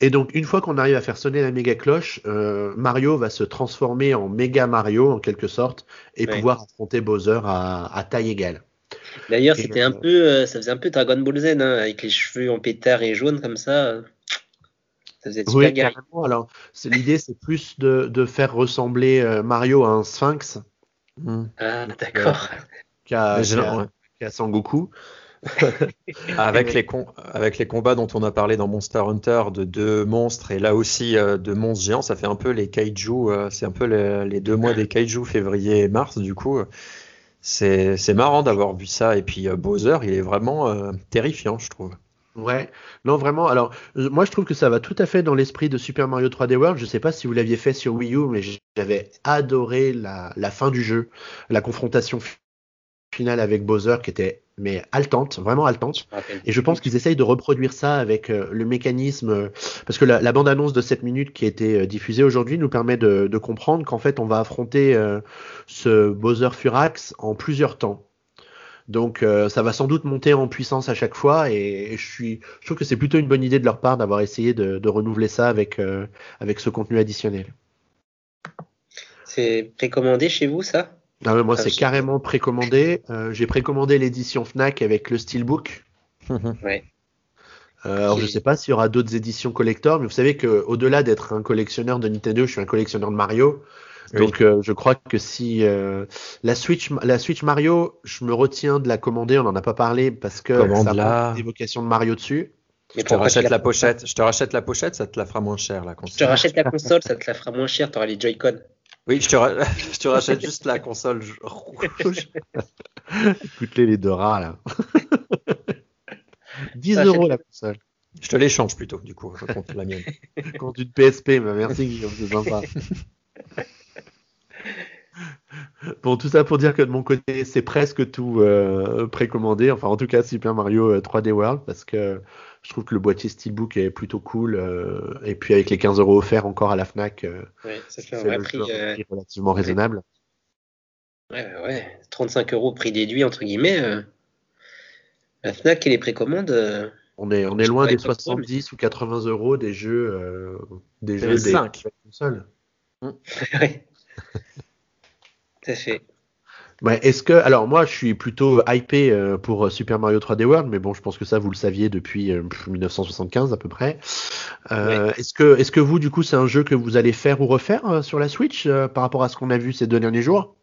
Et donc, une fois qu'on arrive à faire sonner la méga cloche, euh, Mario va se transformer en méga Mario, en quelque sorte, et pouvoir affronter Bowser à, taille égale. D'ailleurs, c'était un peu, euh, ça faisait un peu Dragon Ball Z, hein, avec les cheveux en pétard et jaune comme ça. Ça faisait super oui, carrément. Alors, l'idée, c'est plus de, faire ressembler Mario à un sphinx. Ah, d'accord. Qu'à Sangoku. avec, les avec les combats dont on a parlé dans Monster Hunter de deux monstres et là aussi euh, de monstres géants, ça fait un peu les kaiju, euh, c'est un peu les, deux mois des kaiju, février et mars, du coup. c'est marrant d'avoir vu ça. Et puis euh, Bowser, il est vraiment terrifiant, je trouve. Ouais, non vraiment. Alors, moi je trouve que ça va tout à fait dans l'esprit de Super Mario 3D World. Je sais pas si vous l'aviez fait sur Wii U, mais j'avais adoré la, la, fin du jeu, la confrontation finale avec Bowser qui était mais haletante, vraiment haletante. Et je pense qu'ils essayent de reproduire ça avec euh, le mécanisme, euh, parce que la, bande-annonce de 7 minutes qui a été euh, diffusée aujourd'hui nous permet de, comprendre qu'en fait on va affronter ce Bowser Furax en plusieurs temps. Donc ça va sans doute monter en puissance à chaque fois et, je suis, je trouve que c'est plutôt une bonne idée de leur part d'avoir essayé de, de, renouveler ça avec avec ce contenu additionnel. C'est précommandé chez vous ça? Ah moi, c'est carrément précommandé. Euh, j'ai précommandé l'édition Fnac avec le Steelbook. ouais. Euh, alors, je sais pas s'il y aura d'autres éditions collector, mais vous savez que au-delà d'être un collectionneur de Nintendo, je suis un collectionneur de Mario. Donc, euh, je crois que si la Switch, la Switch Mario, je me retiens de la commander. On n'en a pas parlé parce que ça a une évocation de Mario dessus. je te rachète la pochette. Je te rachète la pochette, ça te la fera moins cher la console. Je te rachète la console, ça te la fera moins cher. Tu auras les Joy-Con. Oui, je te, je te rachète juste la console rouge. Écoute-les les deux rats là. 10 euros la console. Je te l'échange plutôt, du coup, je compte la mienne. Compte une PSP, mais merci Guillaume, c'est sympa. Bon, tout ça pour dire que de mon côté, c'est presque tout euh, précommandé. Enfin, en tout cas, Super Mario 3D euh, World, parce que je trouve que le boîtier Steelbook est plutôt cool. Euh, et puis avec les 15 euros offerts encore à la Fnac, euh, ça fait un vrai prix, euh, relativement raisonnable. Ouais, ouais, 35 euros prix déduit entre guillemets. la Fnac et les précommandes. on est, on est loin des 70 ou 80 euros des jeux, des jeux des, 5. consoles. oui. Tout à fait. Ouais, est-ce que alors moi je suis plutôt hypé euh, pour Super Mario 3D World, mais bon je pense que ça vous le saviez depuis 1975 euh, à peu près. Euh, Est-ce que est-ce que vous du coup c'est un jeu que vous allez faire ou refaire euh, sur la Switch par rapport à ce qu'on a vu ces deux derniers jours?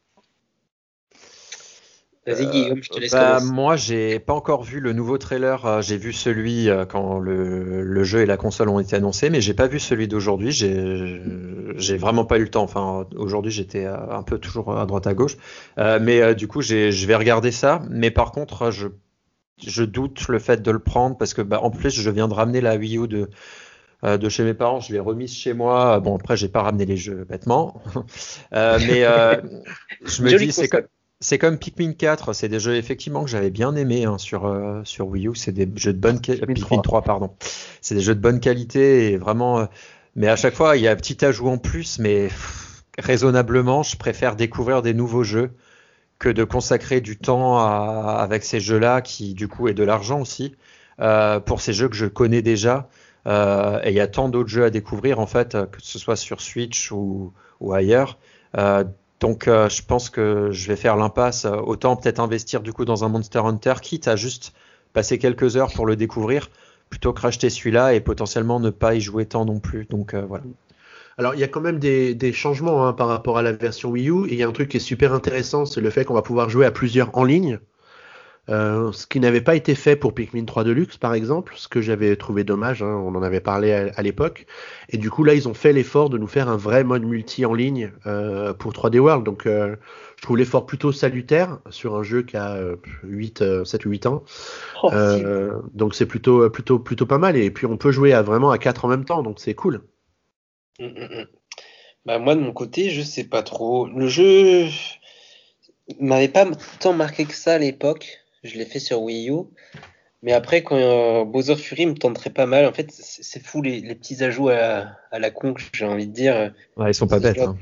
Vas-y Guillaume, je te laisse bah, moi, j'ai pas encore vu le nouveau trailer. euh, J'ai vu celui euh, quand le, le jeu et la console ont été annoncés, mais j'ai pas vu celui d'aujourd'hui. J'ai vraiment pas eu le temps. Enfin, aujourd'hui, j'étais euh, un peu toujours à droite à gauche. Euh, mais euh, du coup, je vais regarder ça. Mais par contre, je je doute le fait de le prendre parce que bah, en plus, je viens de ramener la Wii U de euh, de chez mes parents, je l'ai remise chez moi. Bon, après, j'ai pas ramené les jeux bêtement, Euh, mais euh, je me dis, c'est comme, c'est comme Pikmin 4, c'est des jeux effectivement que j'avais bien aimé hein, sur euh, sur Wii U. C'est des jeux de bonne qualité. Pikmin Pikmin 3. 3, pardon. C'est des jeux de bonne qualité et vraiment. euh, mais à chaque fois, il y a un petit ajout en plus, mais pff, raisonnablement, je préfère découvrir des nouveaux jeux que de consacrer du temps à- avec ces jeux-là, qui du coup est de l'argent aussi, euh, pour ces jeux que je connais déjà. Et il y a tant d'autres jeux à découvrir en fait, que ce soit sur Switch ou, ou ailleurs. Euh, donc euh, je pense que je vais faire l'impasse. Autant peut-être investir du coup dans un Monster Hunter, quitte à juste passer quelques heures pour le découvrir, plutôt que racheter celui-là et potentiellement ne pas y jouer tant non plus. Donc euh, voilà. Alors, il y a quand même des, des changements hein, par rapport à la version Wii U. Et il y a un truc qui est super intéressant, c'est le fait qu'on va pouvoir jouer à plusieurs en ligne. Euh, ce qui n'avait pas été fait pour Pikmin 3 Deluxe, par exemple, ce que j'avais trouvé dommage, hein, on en avait parlé à, à l'époque. Et du coup, là, ils ont fait l'effort de nous faire un vrai mode multi en ligne euh, pour 3D World. Donc, euh, je trouve l'effort plutôt salutaire sur un jeu qui a euh, 8, euh, 7 ou 8 ans. Oh. Euh, donc, c'est plutôt, plutôt, plutôt pas mal. Et puis, on peut jouer à vraiment à 4 en même temps, donc c'est cool. Mm, mm, mm. Bah, moi, de mon côté, je sais pas trop. Le jeu m'avait pas tant marqué que ça à l'époque. Je l'ai fait sur Wii U. Mais après, quand euh, Bowser Fury me tenterait pas mal, en fait, c'est fou les, les petits ajouts à la, à la con, j'ai envie de dire. Ouais, ils sont pas bêtes. hein.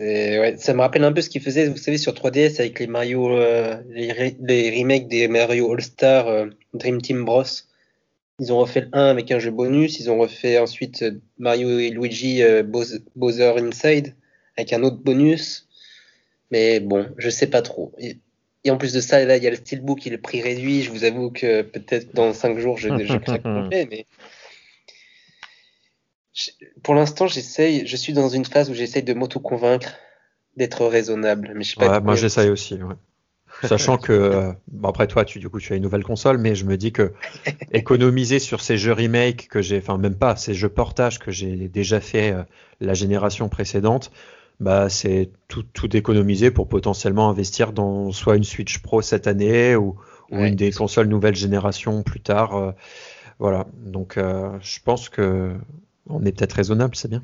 Ouais, ça me rappelle un peu ce qu'ils faisaient, vous savez, sur 3DS avec les Mario, euh, les, re- les remakes des Mario All-Star euh, Dream Team Bros. Ils ont refait le 1 avec un jeu bonus, ils ont refait ensuite Mario et Luigi Bowser Bowser Inside avec un autre bonus. Mais bon, je sais pas trop. Et, et en plus de ça, là, il y a le Steelbook, il est prix réduit. Je vous avoue que peut-être dans 5 jours, je, je craque complet, mais je- pour l'instant, j'essaye, je suis dans une phase où j'essaye de m'auto-convaincre d'être raisonnable. Mais je sais pas Ouais, moi j'essaye aussi. ouais. Sachant que, euh, bon, après toi, tu, du coup, tu as une nouvelle console, mais je me dis que économiser sur ces jeux remake que j'ai, enfin même pas, ces jeux portage que j'ai déjà fait euh, la génération précédente, bah c'est tout, tout d'économiser pour potentiellement investir dans soit une Switch Pro cette année ou, ou Ouais. une des consoles nouvelle génération plus tard. euh, voilà. Donc euh, je pense que on est peut-être raisonnable, c'est bien.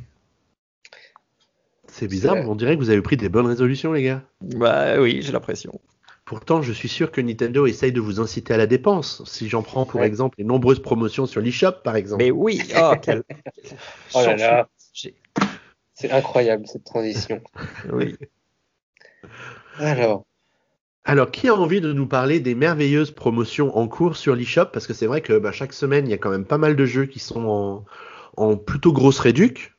C'est bizarre, vrai. on dirait que vous avez pris des bonnes résolutions, les gars. Bah oui, j'ai l'impression. Pourtant, je suis sûr que Nintendo essaye de vous inciter à la dépense. Si j'en prends pour Ouais. exemple les nombreuses promotions sur l'eShop, par exemple. Mais oui, oh, quel... Oh là là. C'est incroyable cette transition. Oui. Alors, Alors, qui a envie de nous parler des merveilleuses promotions en cours sur l'eShop? Parce que c'est vrai que bah, chaque semaine, il y a quand même pas mal de jeux qui sont en, en plutôt grosse réduc.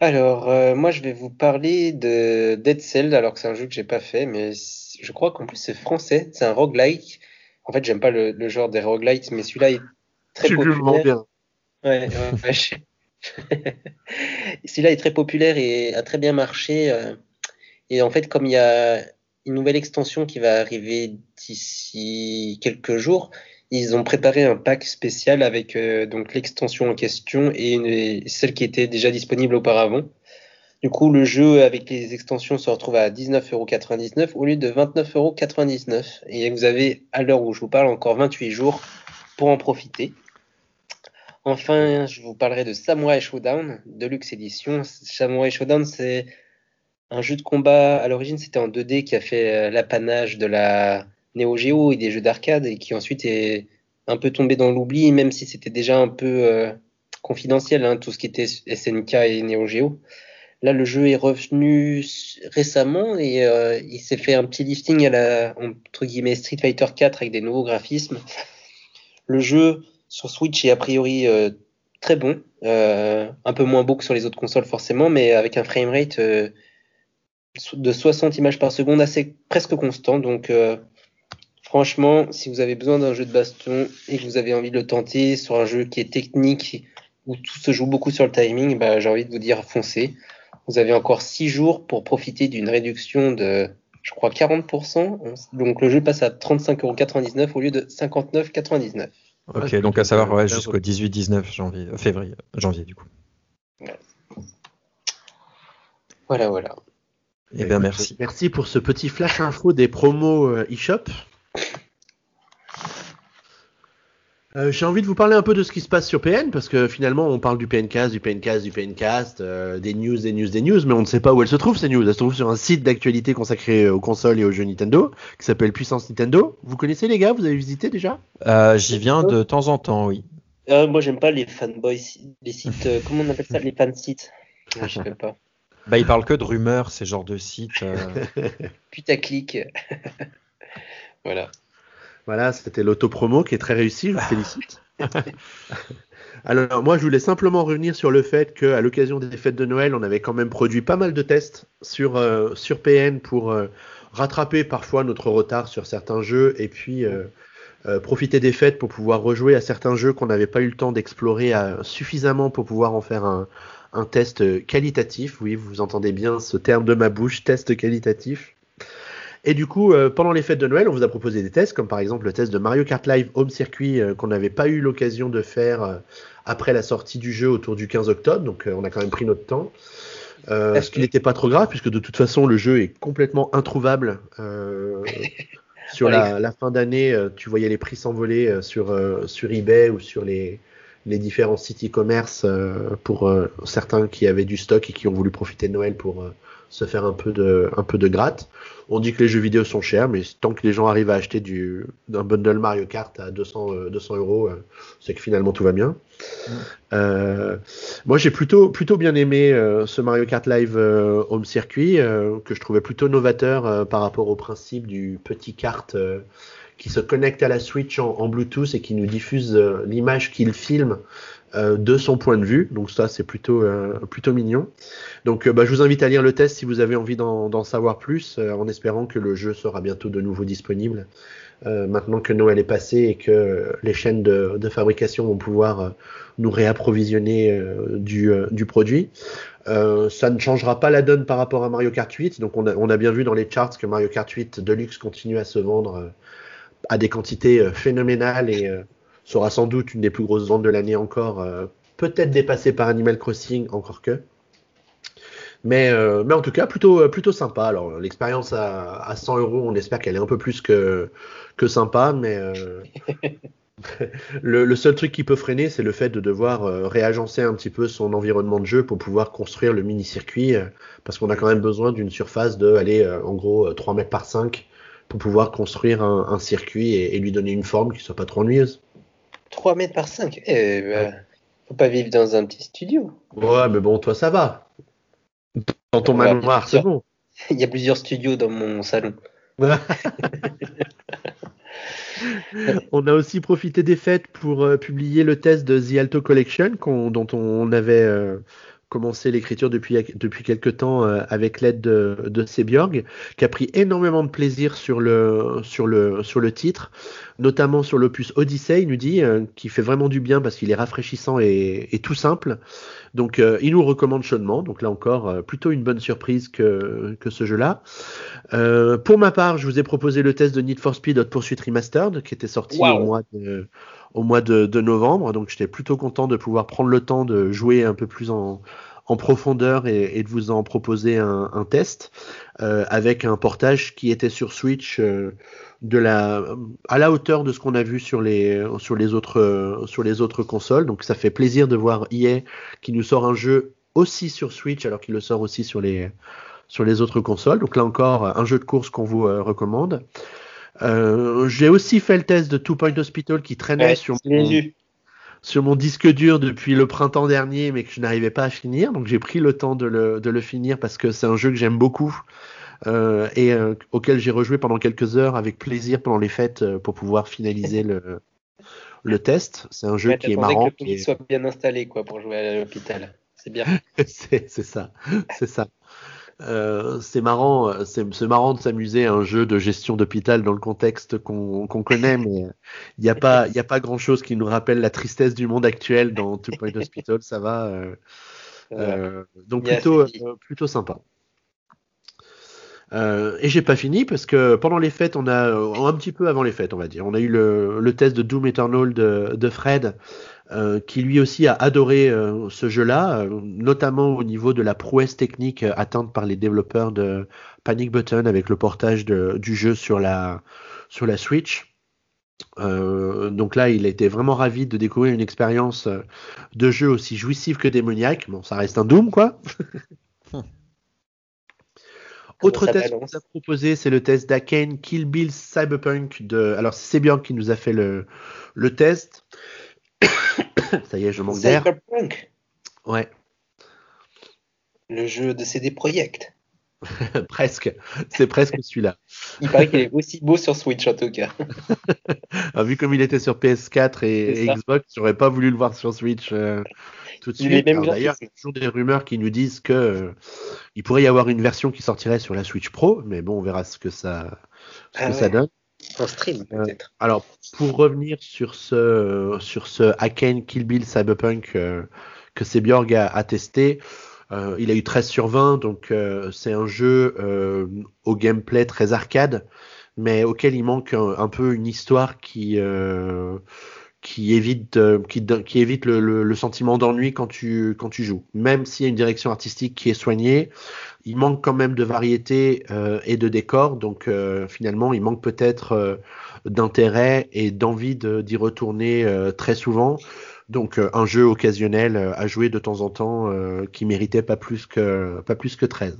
alors euh, moi je vais vous parler de Dead Cell, alors que c'est un jeu que j'ai pas fait, mais je crois qu'en plus c'est français, c'est un roguelike. En fait, j'aime pas le, le genre des roguelites, mais celui-là est très populaire. bien. Ouais, ouais, ouais, Celui-là est très populaire et a très bien marché. euh, Et en fait, comme il y a une nouvelle extension qui va arriver d'ici quelques jours, ils ont préparé un pack spécial avec euh, donc l'extension en question et, et celle qui était déjà disponible auparavant. Du coup, le jeu avec les extensions se retrouve à 19,99€ au lieu de 29,99€. Et vous avez, à l'heure où je vous parle, encore 28 jours pour en profiter. Enfin, je vous parlerai de Samurai Showdown, Deluxe Edition. Samurai Showdown, c'est un jeu de combat. À l'origine, c'était en 2D qui a fait euh, l'apanage de la Neo Geo et des jeux d'arcade et qui ensuite est un peu tombé dans l'oubli, même si c'était déjà un peu euh, confidentiel, hein, tout ce qui était SNK et Neo Geo. Là, le jeu est revenu récemment et euh, il s'est fait un petit lifting à la entre guillemets Street Fighter 4 avec des nouveaux graphismes. Le jeu sur Switch est a priori euh, très bon, euh, un peu moins beau que sur les autres consoles forcément, mais avec un framerate euh, de 60 images par seconde assez presque constant. Donc franchement, si vous avez besoin d'un jeu de baston et que vous avez envie de le tenter sur un jeu qui est technique où tout se joue beaucoup sur le timing, bah, j'ai envie de vous dire foncez. Vous avez encore 6 jours pour profiter d'une réduction de je crois 40%. Donc le jeu passe à 35,99€ au lieu de 59,99€. Ok, donc à savoir ouais, jusqu'au 18-19 janvier, euh, février, janvier du coup. Voilà, voilà. Eh bien, merci. Merci pour ce petit flash info des promos euh, eShop. Euh, j'ai envie de vous parler un peu de ce qui se passe sur PN parce que finalement on parle du PNcast, du PNcast, du PNcast, euh, des news, des news, des news, mais on ne sait pas où elles se trouvent ces news. Elles se trouvent sur un site d'actualité consacré aux consoles et aux jeux Nintendo qui s'appelle Puissance Nintendo. Vous connaissez les gars? Vous avez visité déjà? Euh, J'y viens de temps en temps, oui. moi j'aime pas les fanboys, les sites, comment on appelle ça, les fan sites. Je sais pas. Bah il parle que de rumeurs, ces genres de sites. Putaclic. voilà. Voilà, c'était l'auto-promo qui est très réussi, je vous félicite. Alors moi, je voulais simplement revenir sur le fait qu'à l'occasion des fêtes de Noël, on avait quand même produit pas mal de tests sur, euh, sur PN pour euh, rattraper parfois notre retard sur certains jeux et puis euh, profiter des fêtes pour pouvoir rejouer à certains jeux qu'on n'avait pas eu le temps d'explorer suffisamment pour pouvoir en faire un, un test qualitatif. Oui, vous entendez bien ce terme de ma bouche, test qualitatif. Et du coup, euh, pendant les fêtes de Noël, on vous a proposé des tests, comme par exemple le test de Mario Kart Live Home Circuit euh, qu'on n'avait pas eu l'occasion de faire euh, après la sortie du jeu autour du 15 octobre. Donc on a quand même pris notre temps. ce qui n'était pas trop grave, puisque de toute façon, le jeu est complètement introuvable. sur la, la, fin d'année, tu voyais les prix s'envoler sur, sur eBay ou sur les, les différents sites e-commerce pour certains qui avaient du stock et qui ont voulu profiter de Noël pour se faire un peu de, un peu de gratte. On dit que les jeux vidéo sont chers, mais tant que les gens arrivent à acheter du, un bundle Mario Kart à 200, 200 euh, euros, euh, c'est que finalement tout va bien. Mm. Euh, moi, j'ai plutôt, plutôt bien aimé ce Mario Kart Live Home Circuit, que je trouvais plutôt novateur par rapport au principe du petit kart qui se connecte à la Switch en, en Bluetooth et qui nous diffuse l'image qu'il filme euh, de son point de vue. Donc ça, c'est plutôt, euh, plutôt mignon. Donc euh, bah, je vous invite à lire le test si vous avez envie d'en savoir plus, en espérant que le jeu sera bientôt de nouveau disponible. maintenant que Noël est passé et que les chaînes de, fabrication vont pouvoir nous réapprovisionner du, du, produit. ça ne changera pas la donne par rapport à Mario Kart 8. Donc on a, on a bien vu dans les charts que Mario Kart 8 Deluxe continue à se vendre à des quantités phénoménales et sera sans doute une des plus grosses ventes de l'année encore, euh, peut-être dépassée par Animal Crossing, encore que. Mais, euh, mais en tout cas, plutôt, euh, plutôt sympa. Alors, l'expérience à, à 100 euros, on espère qu'elle est un peu plus que, que sympa, mais le, le, seul truc qui peut freiner, c'est le fait de devoir réagencer un petit peu son environnement de jeu pour pouvoir construire le mini-circuit, parce qu'on a quand même besoin d'une surface de, aller en gros, 3 mètres par 5 pour pouvoir construire un, un circuit et, et, lui donner une forme qui soit pas trop ennuyeuse. 3 mètres par 5. Eh ben, faut pas vivre dans un petit studio. Ouais, mais bon, toi, ça va. Dans ton manoir, c'est bon. Il y a plusieurs studios dans mon salon. on a aussi profité des fêtes pour euh, publier le test de The Alto Collection dont on avait euh, commencé l'écriture depuis, depuis quelques temps euh, avec l'aide de, de Sebiorg, qui a pris énormément de plaisir sur le, sur le, sur le titre, notamment sur l'opus Odyssey, il nous dit, euh, qui fait vraiment du bien parce qu'il est rafraîchissant et, et, tout simple. Donc euh, il nous recommande chaudement, donc là encore, plutôt une bonne surprise que, que ce jeu-là. pour ma part, je vous ai proposé le test de Need for Speed Hot Pursuit Remastered, qui était sorti au mois de au mois de, de novembre. Donc j'étais plutôt content de pouvoir prendre le temps de jouer un peu plus en, en profondeur et, de vous en proposer un, test euh, avec un portage qui était sur Switch euh, de la à la hauteur de ce qu'on a vu sur les sur les autres sur les autres consoles. Donc ça fait plaisir de voir EA qui nous sort un jeu aussi sur Switch alors qu'il le sort aussi sur les sur les autres consoles. Donc là encore un jeu de course qu'on vous euh, recommande. Euh, j'ai aussi fait le test de Two Point Hospital qui traînait sur, mon, sur mon disque dur depuis le printemps dernier, mais que je n'arrivais pas à finir. Donc j'ai pris le temps de le, de le finir parce que c'est un jeu que j'aime beaucoup. Euh, et euh, auquel j'ai rejoué pendant quelques heures avec plaisir pendant les fêtes euh, pour pouvoir finaliser le, le test. C'est un jeu ouais, qui est marrant. Que le soit bien installé quoi pour jouer à l'hôpital. C'est bien. c'est ça, c'est ça. Euh, c'est marrant, euh, c'est marrant de s'amuser à un jeu de gestion d'hôpital dans le contexte qu'on connaît, mais il n'y a pas, il a pas grand chose qui nous rappelle la tristesse du monde actuel dans Two Point Hospital. Ça va. Euh, euh donc plutôt, plutôt sympa. Euh, et j'ai pas fini parce que pendant les fêtes, on a un petit peu avant les fêtes, on va dire, on a eu le, le test de Doom Eternal de, de Fred, euh, qui lui aussi a adoré euh, ce jeu-là, euh, notamment au niveau de la prouesse technique atteinte par les développeurs de Panic Button avec le portage de, du jeu sur la sur la Switch. donc là, il a été vraiment ravi de découvrir une expérience de jeu aussi jouissive que démoniaque. Bon, ça reste un Doom, quoi. Autre test qu'on nous a proposé, c'est le test d'Aken Kill Bill Cyberpunk de. Alors, c'est Björn qui nous a fait le, le test. Ça y est, je manque d'air. Cyberpunk Ouais. Le jeu de CD Projekt. presque. C'est presque celui-là. Il paraît qu'il est aussi beau sur Switch en tout cas. Ah, vu comme il était sur PS4 et, Xbox, j'aurais pas voulu le voir sur Switch. Euh, tout de suite. D'ailleurs, il y a toujours des rumeurs qui nous disent que euh, il pourrait y avoir une version qui sortirait sur la Switch Pro, mais bon, on verra ce que ça, ce que ah ça donne. En stream, euh, alors, pour revenir sur ce, sur ce Haken Kill Bill Cyberpunk euh, que Sebiorg a, a testé, il a eu 13 sur 20, donc c'est un jeu au gameplay très arcade, mais auquel il manque un, peu une histoire qui qui évite euh, qui, évite le, sentiment d'ennui quand tu quand tu joues. Même s'il y a une direction artistique qui est soignée, il manque quand même de variété euh, et de décor. Donc euh, finalement, il manque peut-être d'intérêt et d'envie d'y retourner très souvent. Donc un jeu occasionnel à jouer de temps en temps qui méritait pas plus que pas plus que 13.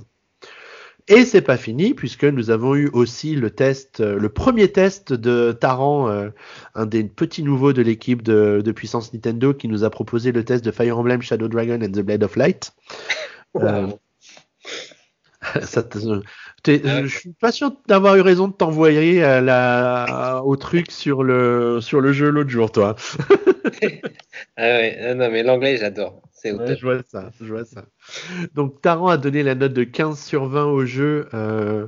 Et c'est pas fini puisque nous avons eu aussi le test, euh, le premier test de Taran, euh, un des petits nouveaux de l'équipe de, de, puissance Nintendo, qui nous a proposé le test de Fire Emblem Shadow Dragon and the Blade of Light. Euh, ça je suis pas sûr d'avoir eu raison de t'envoyer au truc sur le sur le jeu l'autre jour, toi. ah ouais, non mais l'anglais j'adore je vois ça, je vois ça. Donc Taran a donné la note de 15 sur 20 au jeu euh,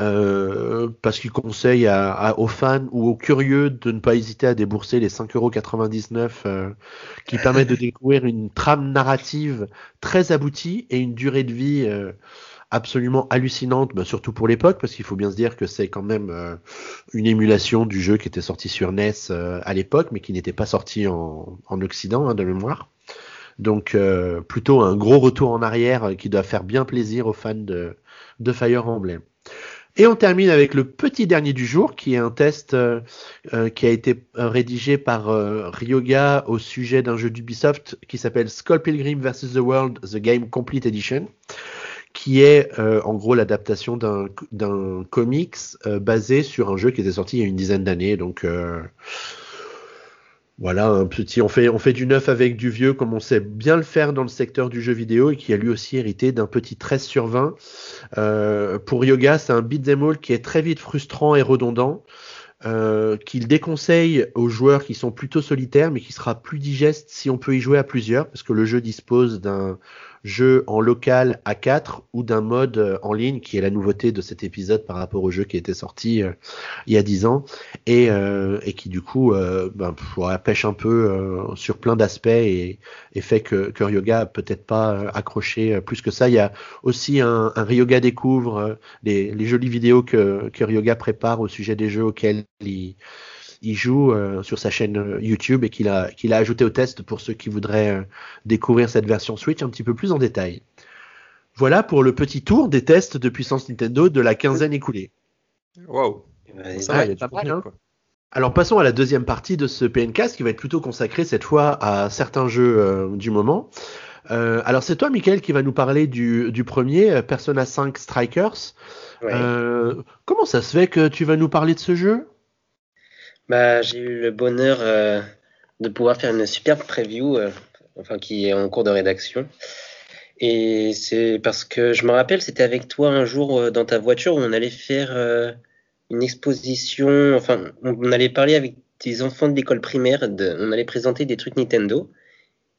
euh, parce qu'il conseille à, aux fans ou aux curieux de ne pas hésiter à débourser les 5,99€ euh, qui permettent de découvrir une trame narrative très aboutie et une durée de vie euh, absolument hallucinante, bah, surtout pour l'époque, parce qu'il faut bien se dire que c'est quand même euh, une émulation du jeu qui était sorti sur NES à l'époque, mais qui n'était pas sorti en, en Occident hein, de mémoire. Donc euh, plutôt un gros retour en arrière euh, qui doit faire bien plaisir aux fans de, Fire Emblem. Et on termine avec le petit dernier du jour, qui est un test euh, qui a été rédigé par Ryoga au sujet d'un jeu d'Ubisoft qui s'appelle Skull Pilgrim vs. The World, The Game Complete Edition, qui est en gros l'adaptation d'un comics basé sur un jeu qui était sorti il y a une dizaine d'années. Donc voilà, un petit, on fait, on fait du neuf avec du vieux, comme on sait bien le faire dans le secteur du jeu vidéo et qui a lui aussi hérité d'un petit 13 sur 20. Euh, pour Yoga, c'est un beat'em all qui est très vite frustrant et redondant, euh, qu'il déconseille aux joueurs qui sont plutôt solitaires, mais qui sera plus digeste si on peut y jouer à plusieurs, parce que le jeu dispose d'un jeu en local à 4 ou d'un mode euh, en ligne qui est la nouveauté de cet épisode par rapport au jeu qui était sorti euh, il y a 10 ans et, euh, et qui du coup ben, pêche un peu sur plein d'aspects et, et, fait que, que Ryoga peut-être pas accroché plus que ça. Il y a aussi un, un Ryoga découvre les, les jolies vidéos que, que Ryoga prépare au sujet des jeux auxquels il il joue euh, sur sa chaîne euh, YouTube et qu'il a, qu'il a ajouté au test pour ceux qui voudraient euh, découvrir cette version Switch un petit peu plus en détail. Voilà pour le petit tour des tests de puissance Nintendo de la quinzaine écoulée. Wow. Ça, il hein. Alors passons à la deuxième partie de ce PNcast qui va être plutôt consacré cette fois à certains jeux du moment. alors c'est toi, Michael, qui va nous parler du, du premier Persona 5 Strikers. comment ça se fait que tu vas nous parler de ce jeu? Bah, j'ai eu le bonheur euh, de pouvoir faire une superbe preview, euh, enfin qui est en cours de rédaction. Et c'est parce que je me rappelle, c'était avec toi un jour euh, dans ta voiture où on allait faire une exposition, enfin on, allait parler avec des enfants de l'école primaire, on allait présenter des trucs Nintendo.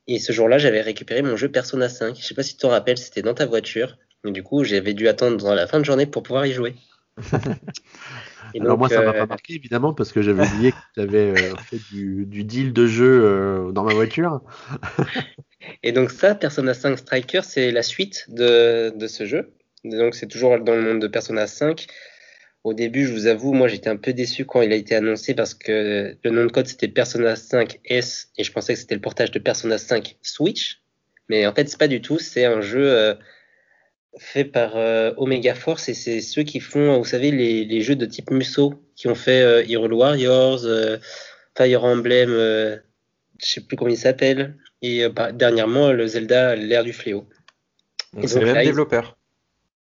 Et ce jour-là, j'avais récupéré mon jeu Persona 5. Je sais pas si tu te rappelles, c'était dans ta voiture. Et du coup, j'avais dû attendre la fin de journée pour pouvoir y jouer. Alors moi, ça m'a pas euh, marqué évidemment parce que j'avais oublié que tu avais euh, fait du, deal de jeu euh, dans ma voiture. Et donc ça, Persona 5 Striker, c'est la suite de, ce jeu. Donc c'est toujours dans le monde de Persona 5. Au début, je vous avoue, moi j'étais un peu déçu quand il a été annoncé parce que le nom de code c'était Persona 5 S et je pensais que c'était le portage de Persona 5 Switch. Mais en fait, c'est pas du tout. C'est un jeu fait par euh, Omega Force et c'est ceux qui font, vous savez, les, jeux de type Musso qui ont fait euh, Hero Warriors, Fire Emblem, je sais plus comment il s'appelle, et bah, dernièrement le Zelda l'ère du fléau. C'est les mêmes développeurs.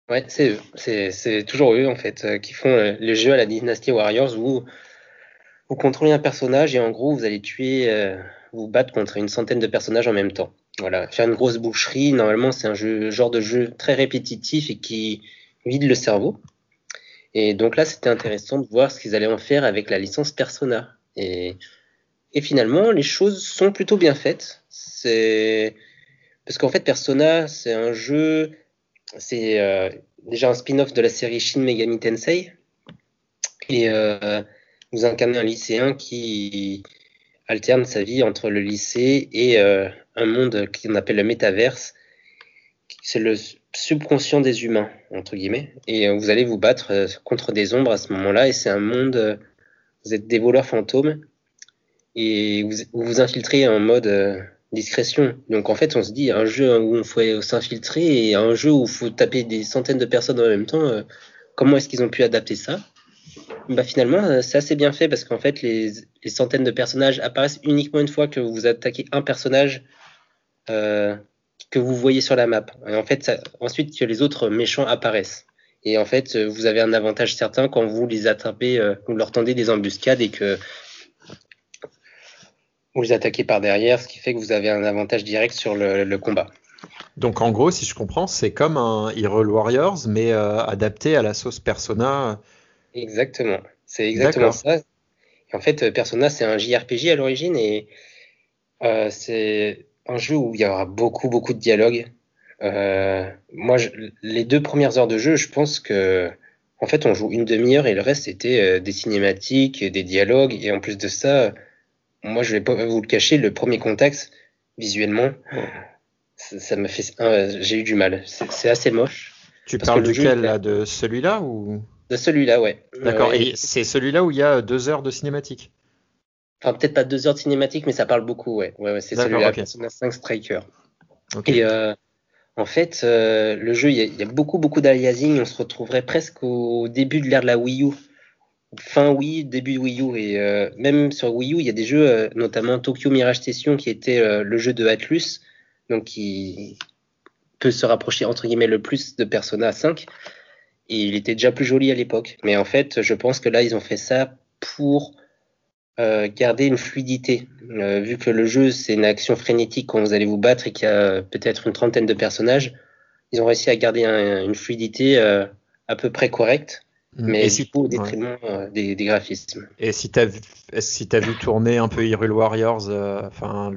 Ouais, c'est eux. C'est toujours eux, en fait, qui font les jeux à la Dynasty Warriors où vous contrôlez un personnage et en gros, vous allez tuer, vous battre contre une centaine de personnages en même temps. Voilà, faire une grosse boucherie, normalement, c'est un jeu, genre de jeu très répétitif et qui vide le cerveau. Et donc là, c'était intéressant de voir ce qu'ils allaient en faire avec la licence Persona. Et, et finalement, les choses sont plutôt bien faites. C'est parce qu'en fait, Persona, c'est un jeu, c'est euh, déjà un spin-off de la série Shin Megami Tensei. Et euh, vous incarnez un lycéen qui alterne sa vie entre le lycée et euh, un monde qu'on appelle le métaverse. C'est le subconscient des humains, entre guillemets. Et euh, vous allez vous battre euh, contre des ombres à ce moment-là. Et c'est un monde, vous êtes des voleurs fantômes. Et vous vous, infiltrez en mode discrétion. Donc en fait, on se dit, un jeu où on faut s'infiltrer et un jeu où il faut taper des centaines de personnes en même temps, comment est-ce qu'ils ont pu adapter ça? Bah finalement, euh, c'est assez bien fait parce qu'en fait, les, centaines de personnages apparaissent uniquement une fois que vous attaquez un personnage euh, que vous voyez sur la map. Et en fait, ensuite que les autres méchants apparaissent. Et en fait, euh, vous avez un avantage certain quand vous les attrapez, vous leur tendez des embuscades et que vous les attaquez par derrière, ce qui fait que vous avez un avantage direct sur le, combat. Donc en gros, si je comprends, c'est comme un Hero Warriors, mais adapté à la sauce Persona Exactement. C'est exactement ça. en fait, Persona, c'est un JRPG à l'origine et euh, c'est un jeu où il y aura beaucoup, beaucoup de dialogues. Euh, moi, les deux premières heures de jeu, je pense que, en fait, on joue une demi-heure et le reste, c'était euh, des cinématiques, des dialogues. Et en plus de ça, moi, je vais pas vous le cacher, le premier contact, visuellement, ça, me fait, j'ai eu du mal. C'est assez moche. Tu parles duquel, là, de celui-là ou? De celui-là, ouais. D'accord. et c'est celui-là où il y a deux heures de cinématique. Enfin, peut-être pas deux heures de cinématique, mais ça parle beaucoup, ouais. Ouais, ouais c'est celui-là, okay. 5 Striker. Et euh, en fait, euh, le jeu, il y, a beaucoup, beaucoup d'aliasing. On se retrouverait presque au début de l'ère de la Wii U. Fin Wii, début Wii U. Et euh, même sur Wii U, il y a des jeux, notamment Tokyo Mirage Station, qui était le jeu de Atlus, donc qui peut se rapprocher, entre guillemets, le plus de Persona 5 il était déjà plus joli à l'époque. Mais en fait, je pense que là, ils ont fait ça pour euh, garder une fluidité. Euh, vu que le jeu, c'est une action frénétique quand vous allez vous battre et qu'il y a peut-être une trentaine de personnages, ils ont réussi à garder une fluidité euh, à peu près correcte. Mm. Mais si, au détriment des, graphismes. Et si tu as, vu, si as vu tourner un peu Hyrule Warriors, enfin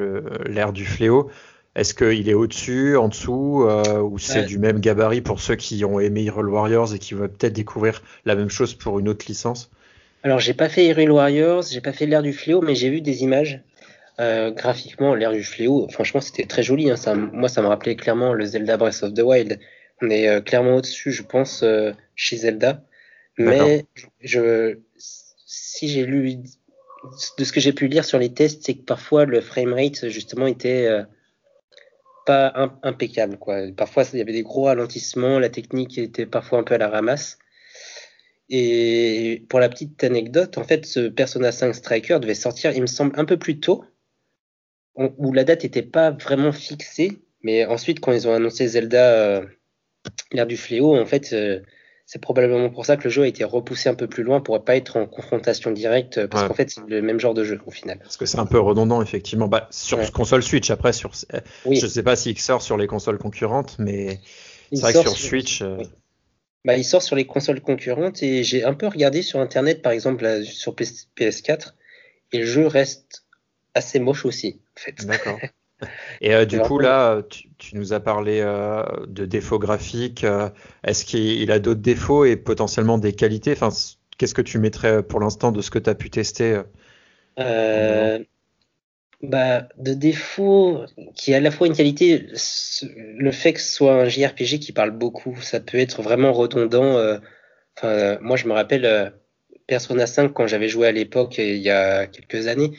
l'ère du fléau, est-ce qu'il est au-dessus, en dessous, euh, ou c'est du même gabarit pour ceux qui ont aimé Hyrule Warriors et qui veulent peut-être découvrir la même chose pour une autre licence? Alors, j'ai pas fait Hyrule Warriors, j'ai pas fait l'ère du fléau, mais j'ai vu des images. Euh, graphiquement, l'ère du fléau, franchement, c'était très joli. Hein. Ça, moi, ça me rappelait clairement le Zelda Breath of the Wild. On est euh, clairement au-dessus, je pense, chez Zelda. Mais je, si j'ai lu de ce que j'ai pu lire sur les tests, c'est que parfois le framerate justement était pas impeccable. Quoi. Parfois, il y avait des gros ralentissements, la technique était parfois un peu à la ramasse. Et pour la petite anecdote, en fait, ce Persona 5 Striker devait sortir, il me semble, un peu plus tôt, où la date n'était pas vraiment fixée. Mais ensuite, quand ils ont annoncé Zelda, euh, l'ère du fléau, en fait, euh, c'est probablement pour ça que le jeu a été repoussé un peu plus loin pour pas être en confrontation directe, parce qu'en fait, c'est le même genre de jeu au final. Parce que c'est un peu redondant, effectivement. Bah, sur console Switch, après, sur, oui. je sais pas s'il sort sur les consoles concurrentes, mais c'est vrai que sur, Switch. Euh, bah, il sort sur les consoles concurrentes et j'ai un peu regardé sur internet, par exemple, sur PS4, et le jeu reste assez moche aussi, en fait. D'accord. Et euh, du coup, là, tu, nous as parlé euh, de défauts graphiques. Euh, est-ce qu'il a d'autres défauts et potentiellement des qualités? Enfin, Qu'est-ce que tu mettrais pour l'instant de ce que tu as pu tester bah, de défaut qui est à la fois une qualité, le fait que ce soit un JRPG qui parle beaucoup, ça peut être vraiment redondant. Enfin, moi, je me rappelle Persona 5 quand j'avais joué à l'époque, il y a quelques années.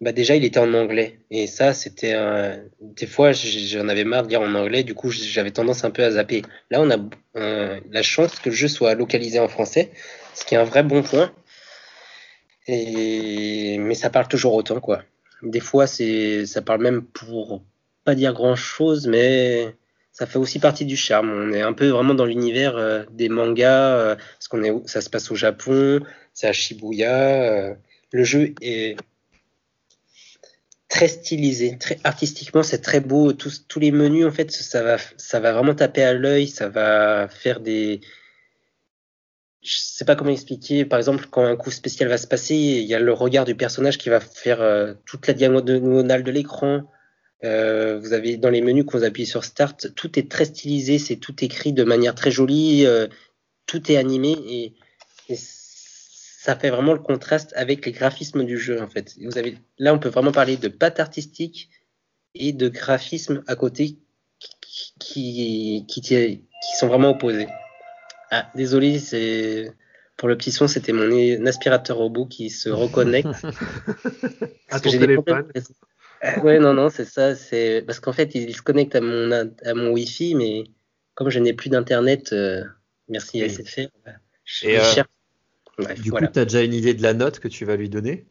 Bah déjà, il était en anglais. Et ça, c'était un... Des fois, j'en avais marre de lire en anglais. Du coup, j'avais tendance un peu à zapper. Là, on a euh, la chance que le jeu soit localisé en français, ce qui est un vrai bon point. Et... Mais ça parle toujours autant, quoi. Des fois, ça parle même pour pas dire grand chose, mais ça fait aussi partie du charme. On est un peu vraiment dans l'univers euh, des mangas, euh, parce qu'on est, ça se passe au Japon, c'est à Shibuya. Euh, le jeu est très stylisé, très artistiquement, c'est très beau. Tous, tous les menus, en fait, ça va, ça va vraiment taper à l'œil, ça va faire des, je sais pas comment expliquer. Par exemple, quand un coup spécial va se passer, il y a le regard du personnage qui va faire euh, toute la diagonale de l'écran. Euh, vous avez dans les menus quand vous appuyez sur Start, tout est très stylisé, c'est tout écrit de manière très jolie, euh, tout est animé et, ça fait vraiment le contraste avec les graphismes du jeu en fait. Vous avez là, on peut vraiment parler de patte artistique et de graphisme à côté qui, qui, qui sont vraiment opposés. Ah, désolé, c'est pour le petit son, c'était mon aspirateur robot qui se reconnecte. à ton téléphone. Ah, ouais, non, non, c'est ça. C'est parce qu'en fait, il se connecte à mon à mon Wi-Fi, mais comme je n'ai plus d'internet, euh, merci à SFR. Je Et euh, du coup, tu as déjà une idée de la note que tu vas lui donner?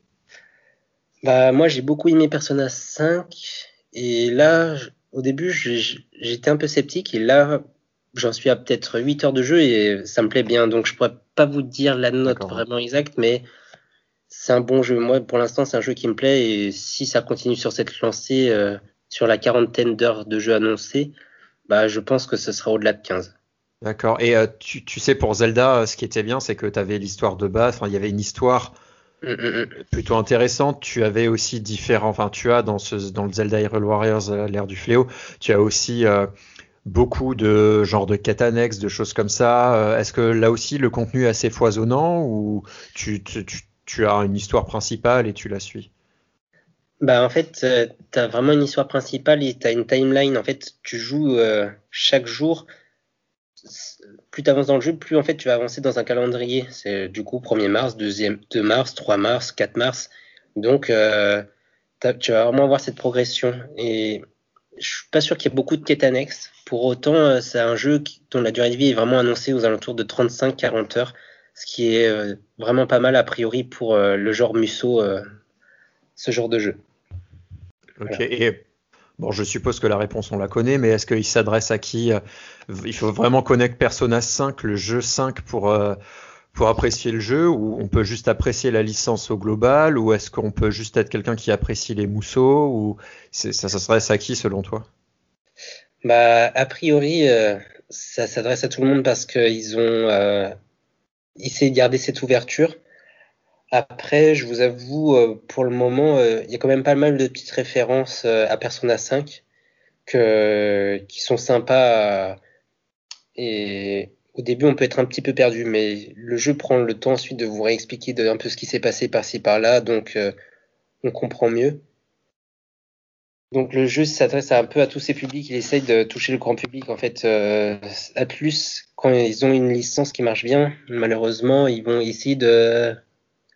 Bah, moi, j'ai beaucoup aimé Persona 5, et là, au début, j'étais un peu sceptique, et là, j'en suis à peut-être 8 heures de jeu et ça me plaît bien. Donc je pourrais pas vous dire la note vraiment exacte, mais c'est un bon jeu. Moi, pour l'instant, c'est un jeu qui me plaît et si ça continue sur cette lancée, euh, sur la quarantaine d'heures de jeu annoncé, bah, je pense que ce sera au-delà de 15. D'accord. Et euh, tu, tu, sais, pour Zelda, ce qui était bien, c'est que tu avais l'histoire de base, enfin, il y avait une histoire mm, mm, mm. plutôt intéressante. Tu avais aussi différents, enfin, tu as dans, ce, dans le Zelda Hyrule Warriors, euh, l'ère du fléau, tu as aussi beaucoup de genre de quêtes annexes, de choses comme ça. Euh, est-ce que là aussi le contenu est assez foisonnant ou tu, as une histoire principale et tu la suis? Bah en fait, euh, tu as vraiment une histoire principale et tu as une timeline. En fait, tu joues euh, chaque jour. Plus tu avances dans le jeu, plus en fait tu vas avancer dans un calendrier. C'est du coup 1er mars, 2, mars, 3 mars, 4 mars. Donc tu vas vraiment avoir cette progression. Et je suis pas sûr qu'il y ait beaucoup de quêtes annexes. Pour autant, euh, c'est un jeu dont la durée de vie est vraiment annoncée aux alentours de 35-40 heures, ce qui est euh, vraiment pas mal a priori pour euh, le genre Musso, ce genre de jeu. Ok, et bon, je suppose que la réponse on la connaît, mais est-ce qu'il s'adresse à qui Il faut vraiment connaître Persona 5, le jeu 5 pour pour apprécier le jeu ou on peut juste apprécier la licence au global ou est-ce qu'on peut juste être quelqu'un qui apprécie les mousseaux ou ça, ça s'adresse à qui selon toi? Bah, a priori, euh, ça s'adresse à tout le monde parce qu'ils ont euh, essayé de garder cette ouverture. Après, je vous avoue, euh, pour le moment, euh, il y a quand même pas mal de petites références à Persona 5 que, qui sont sympas. et au début, on peut être un petit peu perdu, mais le jeu prend le temps ensuite de vous réexpliquer un peu ce qui s'est passé par-ci par-là, donc on comprend mieux. Donc le jeu s'adresse un peu à tous ces publics. Il essaye de toucher le grand public. En fait, euh, Atlus, quand ils ont une licence qui marche bien, malheureusement, ils vont essayer de,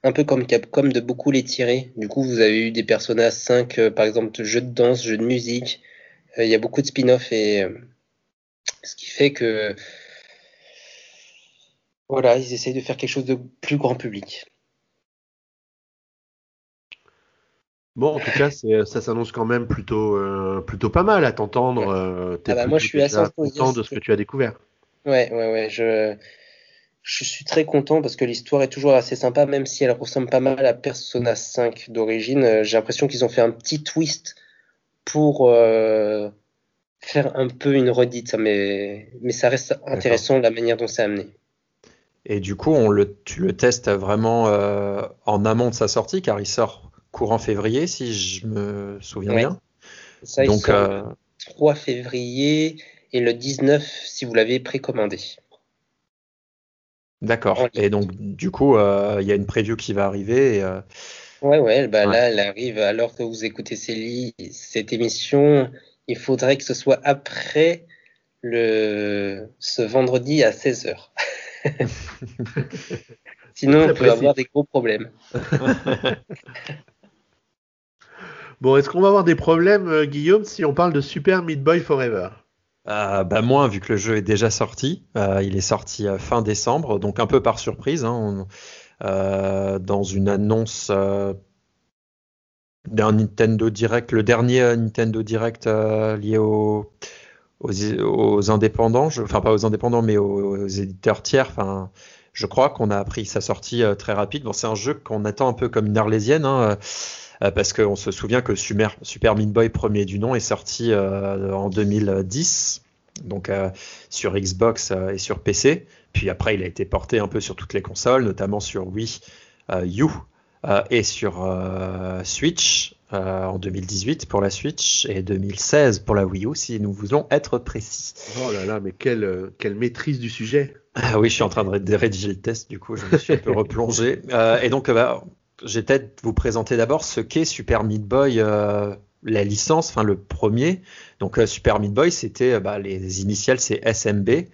un peu comme Capcom, de beaucoup les tirer. Du coup, vous avez eu des personnages 5, euh, par exemple, jeux de danse, jeux de musique. Euh, il y a beaucoup de spin-off et ce qui fait que voilà, ils essayent de faire quelque chose de plus grand public. Bon, en tout cas, ça s'annonce quand même plutôt, euh, plutôt pas mal à t'entendre. Euh, ah bah moi, je suis assez content de ce que tu as découvert. Ouais, ouais, ouais. Je, je suis très content parce que l'histoire est toujours assez sympa, même si elle ressemble pas mal à Persona 5 d'origine. Euh, j'ai l'impression qu'ils ont fait un petit twist pour faire un peu une redite, mais, mais ça reste intéressant la manière dont c'est amené. Et du coup, on le, tu le testes vraiment en amont de sa sortie, car il sort courant février, si je me souviens bien. Ça, Donc, euh... 3 février et le 19 si vous l'avez précommandé. D'accord. Et donc, du coup, euh, il y a une preview qui va arriver. Et, euh, Ouais, ouais, bah là, elle arrive alors que vous écoutez cette émission. Il faudrait que ce soit après le, ce vendredi à 16h. Sinon, on peut avoir des gros problèmes. bon, est-ce qu'on va avoir des problèmes, euh, Guillaume, si on parle de Super Meat Boy Forever? Euh, bah moins vu que le jeu est déjà sorti. Euh, il est sorti fin décembre, donc un peu par surprise, hein, dans une annonce d'un Nintendo Direct, le dernier Nintendo Direct lié aux, aux, indépendants, enfin pas aux indépendants, mais aux, éditeurs tiers. Enfin, je crois qu'on a appris sa sortie euh, très rapide. Bon, c'est un jeu qu'on attend un peu comme une arlésienne, hein, euh, parce qu'on se souvient que Super, Super Meat Boy premier du nom est sorti euh, en 2010, donc sur Xbox et sur PC. Puis après, il a été porté un peu sur toutes les consoles, notamment sur Wii U et sur Switch. en 2018 pour la Switch et 2016 pour la Wii U si nous voulons être précis. Oh là là, mais quelle, quelle maîtrise du sujet. Ah oui, je suis en train de rédiger le test, du coup, je me suis un peu replongé. Euh, et donc, bah, je vais peut-être vous présenter d'abord ce qu'est Super Meat Boy, euh, la licence, enfin le premier. Donc, euh, Super Meat Boy, c'était bah, les initiales, c'est SMB,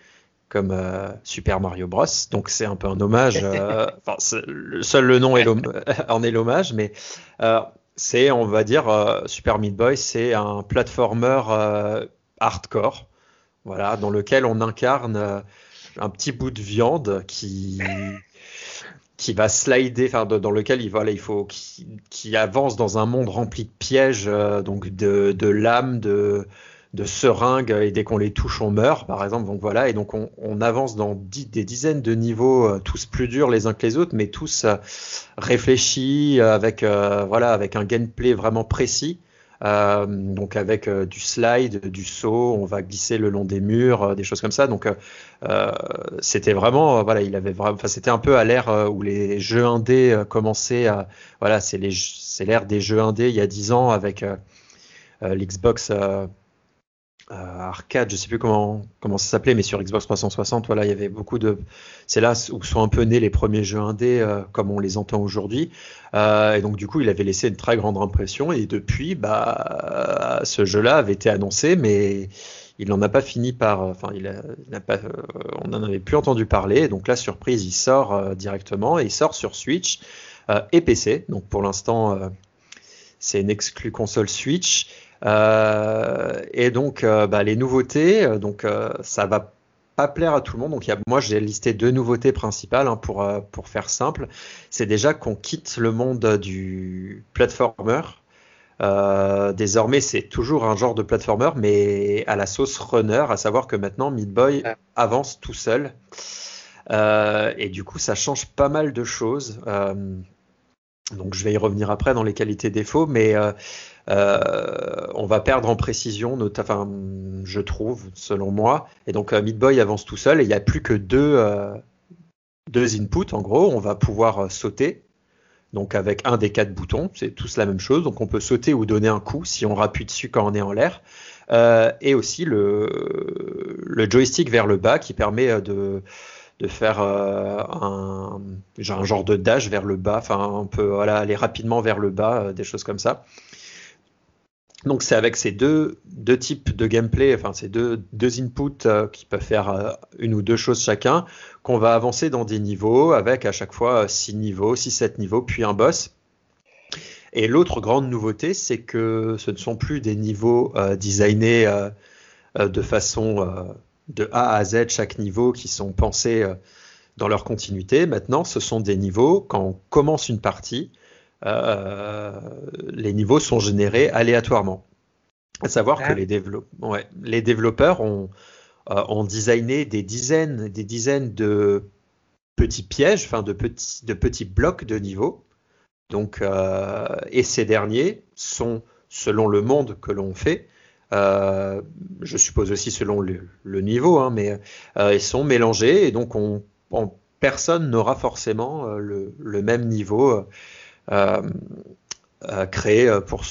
comme Super Mario Bros. Donc, c'est un peu un hommage. Enfin, seul le nom est en est l'hommage, mais c'est, on va dire, Super Meat Boy, c'est un platformer hardcore, voilà, dans lequel on incarne un petit bout de viande qui qui va slider, enfin dans lequel il, voilà, il faut qui, avance dans un monde rempli de pièges, euh, donc de, de lames, de, de seringues, et dès qu'on les touche, on meurt, par exemple. Donc voilà, et donc on, on avance dans des dizaines de niveaux, euh, tous plus durs les uns que les autres, mais tous euh, réfléchis avec voilà avec un gameplay vraiment précis. Euh, donc avec euh, du slide, du saut, on va glisser le long des murs, euh, des choses comme ça. Donc c'était vraiment, voilà, il avait vraiment, enfin c'était un peu à l'ère où les jeux indés commençaient à, voilà, c'est l'ère des jeux indés il y a 10 ans avec l'Xbox arcade, je sais plus comment comment ça s'appelait, mais sur Xbox 360, voilà, il y avait beaucoup de. C'est là où sont un peu nés les premiers jeux indés euh, comme on les entend aujourd'hui. Euh, et donc du coup, il avait laissé une très grande impression. Et depuis, bah, ce jeu-là avait été annoncé, mais il n'en a pas fini par. Enfin, il, pas. on n'en avait plus entendu parler. Donc la surprise, il sort directement et il sort sur Switch et PC. Donc pour l'instant, c'est une exclue console Switch. Euh, et donc, euh, bah, les nouveautés, euh, donc ça va pas plaire à tout le monde. Donc, y a, moi, j'ai listé deux nouveautés principales hein, pour, pour faire simple. C'est déjà qu'on quitte le monde du platformer. Euh, désormais, c'est toujours un genre de platformer, mais à la sauce runner, à savoir que maintenant, Meat Boy avance tout seul. Euh, et du coup, ça change pas mal de choses. Euh, donc, je vais y revenir après dans les qualités défauts, mais euh, on va perdre en précision, enfin, je trouve, selon moi. Et donc, euh, Boy avance tout seul et il n'y a plus que deux, euh, deux inputs. En gros, on va pouvoir sauter. Donc, avec un des quatre boutons, c'est tous la même chose. Donc, on peut sauter ou donner un coup si on rappuie dessus quand on est en l'air. et aussi le, le joystick vers le bas qui permet de, de faire un, un, genre de dash vers le bas, enfin on peut aller rapidement vers le bas, des choses comme ça. Donc c'est avec ces deux, types de gameplay, enfin ces deux, inputs euh, qui peuvent faire euh, une ou deux choses chacun, qu'on va avancer dans des niveaux avec à chaque fois 6 niveaux, 6-7 niveaux, puis un boss. Et l'autre grande nouveauté, c'est que ce ne sont plus des niveaux euh, designés de façon de A à Z chaque niveau qui sont pensés dans leur continuité. Maintenant, ce sont des niveaux, quand on commence une partie, euh, les niveaux sont générés aléatoirement. À savoir que les, les développeurs ont, euh, ont, designé des dizaines, des dizaines de petits pièges, enfin de petits, de petits blocs de niveaux. Donc, euh, et ces derniers sont, selon le monde que l'on fait, je suppose aussi selon le, niveau, hein, mais ils sont mélangés et donc on, personne n'aura forcément le, le, même niveau euh, euh, créé euh, pour,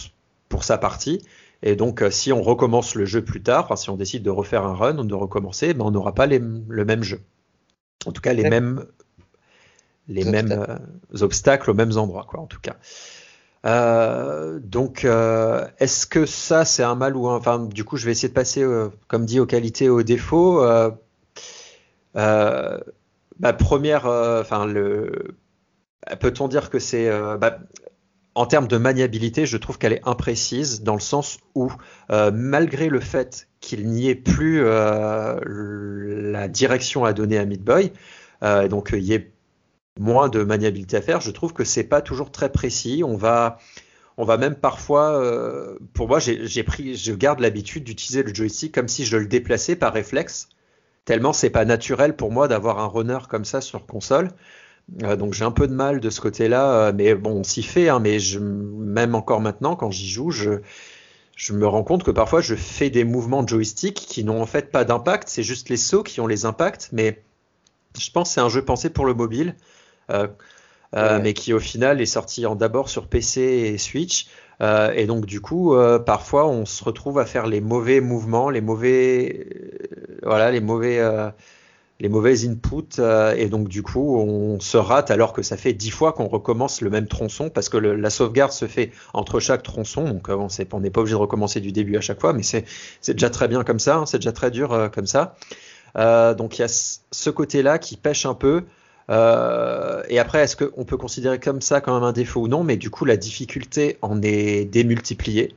pour sa partie. Et donc, si on recommence le jeu plus tard, si on décide de refaire un run ou de recommencer, ben, on n'aura pas les, le même jeu. En tout cas, les mêmes, les mêmes obstacles aux mêmes endroits, quoi, en tout cas. Euh, donc, euh, est-ce que ça, c'est un mal ou un... Enfin, du coup, je vais essayer de passer, euh, comme dit, aux qualités et aux défauts. bah, première, enfin, le... peut-on dire que c'est... Bah, en termes de maniabilité, je trouve qu'elle est imprécise dans le sens où, malgré le fait qu'il n'y ait plus la direction à donner à Midboy, donc il y ait moins de maniabilité à faire. Je trouve que c'est pas toujours très précis. On va, on va même parfois, euh, pour moi, j'ai pris, je garde l'habitude d'utiliser le joystick comme si je le déplaçais par réflexe. Tellement c'est pas naturel pour moi d'avoir un runner comme ça sur console. Euh, donc j'ai un peu de mal de ce côté-là, euh, mais bon, on s'y fait. Hein, mais même encore maintenant, quand j'y joue, je, je me rends compte que parfois je fais des mouvements de joystick qui n'ont en fait pas d'impact. C'est juste les sauts qui ont les impacts. Mais je pense que c'est un jeu pensé pour le mobile. Euh, euh, mais qui au final est sorti d'abord sur PC et Switch. Euh, et donc du coup, parfois on se retrouve à faire les mauvais mouvements, les mauvais, voilà, les mauvais, les mauvais inputs. et donc du coup, on se rate alors que ça fait dix fois qu'on recommence le même tronçon parce que la sauvegarde se fait entre chaque tronçon. Donc on n'est pas obligé de recommencer du début à chaque fois, mais c'est déjà très bien comme ça. Hein, c'est déjà très dur comme ça. donc il y a ce côté-là qui pêche un peu. Euh, et après, est-ce qu'on peut considérer comme ça quand même un défaut ou non? Mais du coup, la difficulté en est démultipliée.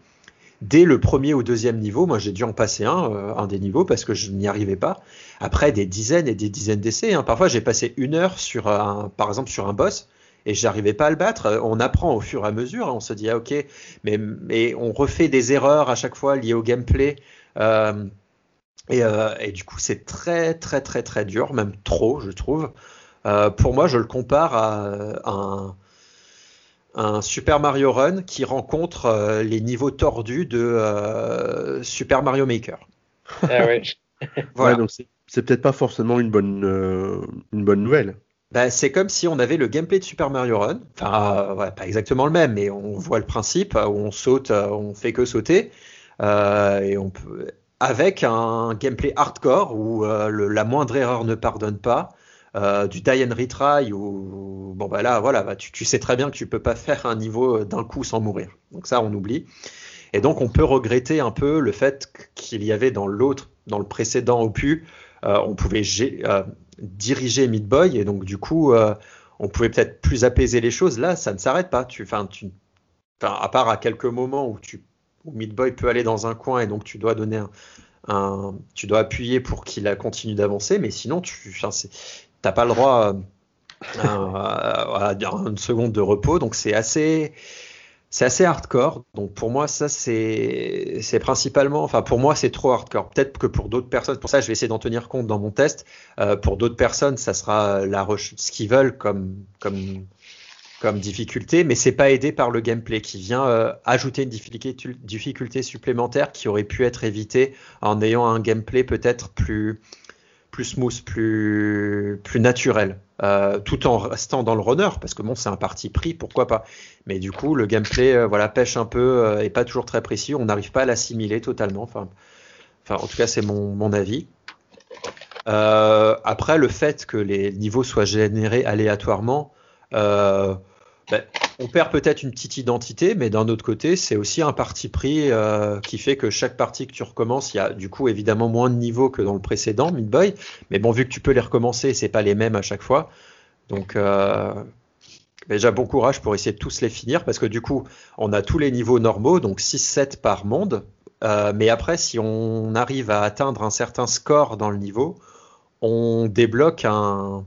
Dès le premier ou deuxième niveau, moi j'ai dû en passer un, euh, un des niveaux parce que je n'y arrivais pas. Après des dizaines et des dizaines d'essais, hein. parfois j'ai passé une heure sur un, par exemple sur un boss et j'arrivais pas à le battre. On apprend au fur et à mesure, hein. on se dit ah ok, mais, mais on refait des erreurs à chaque fois liées au gameplay. Euh, et, euh, et, du coup, c'est très très très très dur, même trop, je trouve. Euh, pour moi, je le compare à, un, Super Mario Run qui rencontre euh, les niveaux tordus de euh, Super Mario Maker. Ah ouais. voilà. donc c'est peut-être pas forcément une bonne, une bonne nouvelle. Ben, c'est comme si on avait le gameplay de Super Mario Run, enfin pas exactement le même, mais on voit le principe où on saute, on fait que sauter, et on peut, avec un gameplay hardcore où la moindre erreur ne pardonne pas, euh, du die and retry ou bon bah là voilà bah, tu, sais très bien que tu peux pas faire un niveau d'un coup sans mourir. Donc ça on oublie. Et donc on peut regretter un peu le fait qu'il y avait dans l'autre dans le précédent opus euh, on pouvait euh, diriger Meat Boy et donc du coup on pouvait peut-être plus apaiser les choses. Là ça ne s'arrête pas. Tu enfin tu à part à quelques moments où tu où Meat Boy peut aller dans un coin et donc tu dois donner un, tu dois appuyer pour qu'il continue d'avancer, mais sinon, tu, t'as pas le droit euh, à, une seconde de repos, donc c'est assez c'est assez hardcore. Donc pour moi, ça c'est c'est principalement, enfin pour moi c'est trop hardcore. Peut-être que pour d'autres personnes, pour ça je vais essayer d'en tenir compte dans mon test. Euh, pour d'autres personnes, ça sera la ce qu'ils veulent comme comme comme difficulté, mais c'est pas aidé par le gameplay qui vient euh, ajouter une difficulté, difficulté supplémentaire qui aurait pu être évitée en ayant un gameplay peut-être plus plus smooth, plus, plus naturel, euh, tout en restant dans le runner, parce que bon, c'est un parti pris, pourquoi pas. Mais du coup, le gameplay, euh, voilà, pêche un peu euh, et pas toujours très précis. On n'arrive pas à l'assimiler totalement. Enfin, en tout cas, c'est mon, mon avis. après, le fait que les niveaux soient générés aléatoirement, ben, on perd peut-être une petite identité, mais d'un autre côté, c'est aussi un parti pris euh, qui fait que chaque partie que tu recommences, il y a du coup évidemment moins de niveaux que dans le précédent, Midboy. Mais bon, vu que tu peux les recommencer, c'est pas les mêmes à chaque fois. Donc euh, déjà bon courage pour essayer de tous les finir, parce que du coup, on a tous les niveaux normaux, donc 6-7 par monde. Euh, mais après, si on arrive à atteindre un certain score dans le niveau, on débloque un,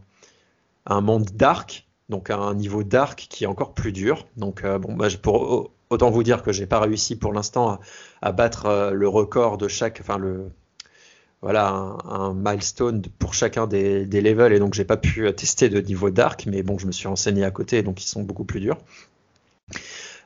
un monde dark donc un niveau dark qui est encore plus dur. Donc euh, bon, bah, autant vous dire que j'ai pas réussi pour l'instant à, battre euh, le record de chaque, enfin le voilà un, milestone pour chacun des, levels et donc j'ai pas pu tester de niveau dark, mais bon je me suis renseigné à côté donc ils sont beaucoup plus durs.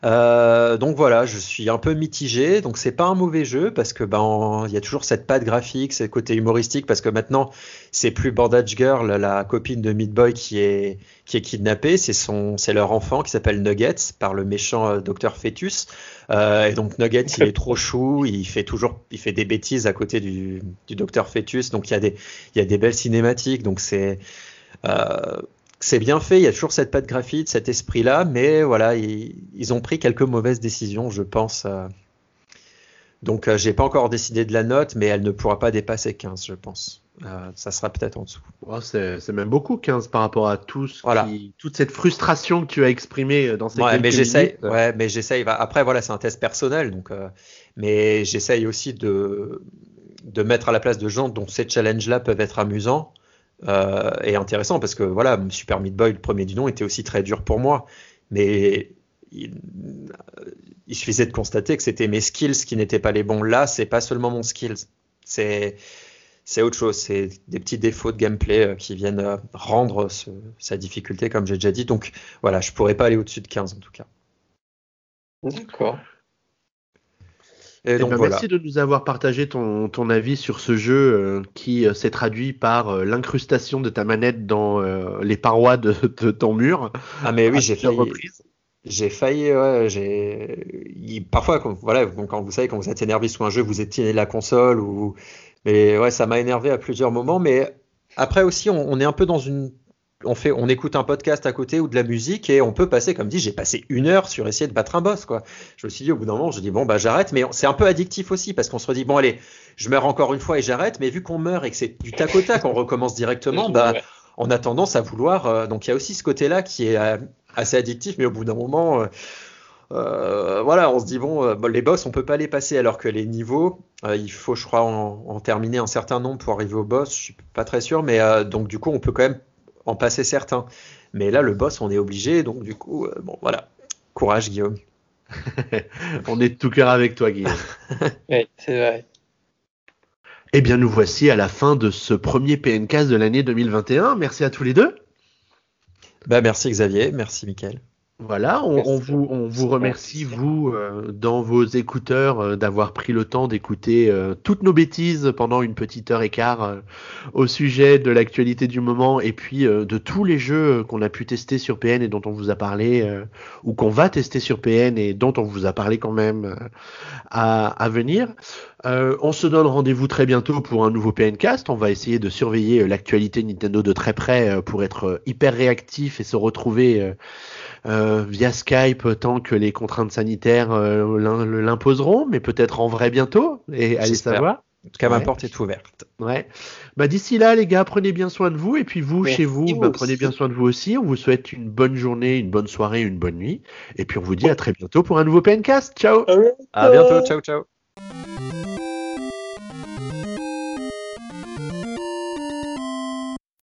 Euh, donc voilà, je suis un peu mitigé. Donc c'est pas un mauvais jeu parce que ben il y a toujours cette patte graphique, ce côté humoristique parce que maintenant c'est plus Bandage Girl, la copine de Meat Boy qui est qui est kidnappée, c'est son c'est leur enfant qui s'appelle Nuggets par le méchant euh, docteur Fetus. Euh, et donc Nuggets il est trop chou, il fait toujours il fait des bêtises à côté du, du docteur Fetus. Donc il y a des il y a des belles cinématiques. Donc c'est euh, c'est bien fait, il y a toujours cette patte graphique, cet esprit-là, mais voilà, ils, ont pris quelques mauvaises décisions, je pense. Donc, j'ai pas encore décidé de la note, mais elle ne pourra pas dépasser 15, je pense. Euh, ça sera peut-être en dessous. c'est même beaucoup 15 par rapport à tout toute cette frustration que tu as exprimée dans ces ouais, mais j'essaye, ouais, mais j'essaye. Après, voilà, c'est un test personnel, donc, euh, mais j'essaye aussi de, de mettre à la place de gens dont ces challenges-là peuvent être amusants euh, et intéressants, parce que voilà, Super Meat Boy, le premier du nom, était aussi très dur pour moi, mais il, il suffisait de constater que c'était mes skills qui n'étaient pas les bons. Là, c'est pas seulement mon skills, c'est c'est autre chose. C'est des petits défauts de gameplay euh, qui viennent euh, rendre sa difficulté, comme j'ai déjà dit. Donc voilà, je pourrais pas aller au-dessus de 15 en tout cas. D'accord. Et donc, eh ben, Merci de nous avoir partagé ton, avis sur ce jeu euh, qui s'est traduit par l'incrustation de ta manette dans les parois de, ton mur. Ah mais oui, j'ai failli. J'ai failli, ouais, j'ai. Parfois, quand, voilà, quand vous savez, quand vous êtes énervé sur un jeu, vous éteignez la console ou mais ouais, ça m'a énervé à plusieurs moments. Mais après aussi, on, est un peu dans une. On, fait, on écoute un podcast à côté ou de la musique et on peut passer, comme dit, j'ai passé une heure sur essayer de battre un boss. Quoi. Je me suis dit au bout d'un moment, je dis bon, bah j'arrête. Mais c'est un peu addictif aussi parce qu'on se dit bon, allez, je meurs encore une fois et j'arrête. Mais vu qu'on meurt et que c'est du tac au tac, on recommence directement, bah, on a tendance à vouloir. Euh, donc il y a aussi ce côté-là qui est euh, assez addictif, mais au bout d'un moment. Euh, voilà, on se dit bon, les boss, on peut pas les passer, alors que les niveaux, euh, il faut, je crois, en, terminer un certain nombre pour arriver au boss. Je suis pas très sûr, mais donc du coup, on peut quand même en passer certains. Mais là, le boss, on est obligé, donc du coup, bon, voilà. Courage, Guillaume. on est de tout cœur avec toi, Guillaume. oui, c'est vrai. Eh bien, nous voici à la fin de ce premier PNK de l'année 2021. Merci à tous les deux. Bah, merci Xavier, merci Mickaël. Voilà, on, vous, on vous remercie, vous, euh, dans vos écouteurs, euh, d'avoir pris le temps d'écouter euh, toutes nos bêtises pendant une petite heure et quart au sujet de l'actualité du moment et puis de tous les jeux qu'on a pu tester sur PN et dont on vous a parlé, ou qu'on va tester sur PN et dont on vous a parlé quand même à, à, venir. On se donne rendez-vous très bientôt pour un nouveau PNcast. On va essayer de surveiller l'actualité Nintendo de très près pour être hyper réactif et se retrouver euh, via Skype tant que les contraintes sanitaires euh, l'imposeront, mais peut-être en vrai bientôt. Et allez savoir. En tout cas, ma porte est ouverte. Ouais. Bah, d'ici là, les gars, prenez bien soin de vous. Et puis vous, chez vous, bah, prenez bien soin de vous aussi. On vous souhaite une bonne journée, une bonne soirée, une bonne nuit. Et puis on vous dit à très bientôt pour un nouveau PNcast. Ciao. À bientôt. Ciao, ciao.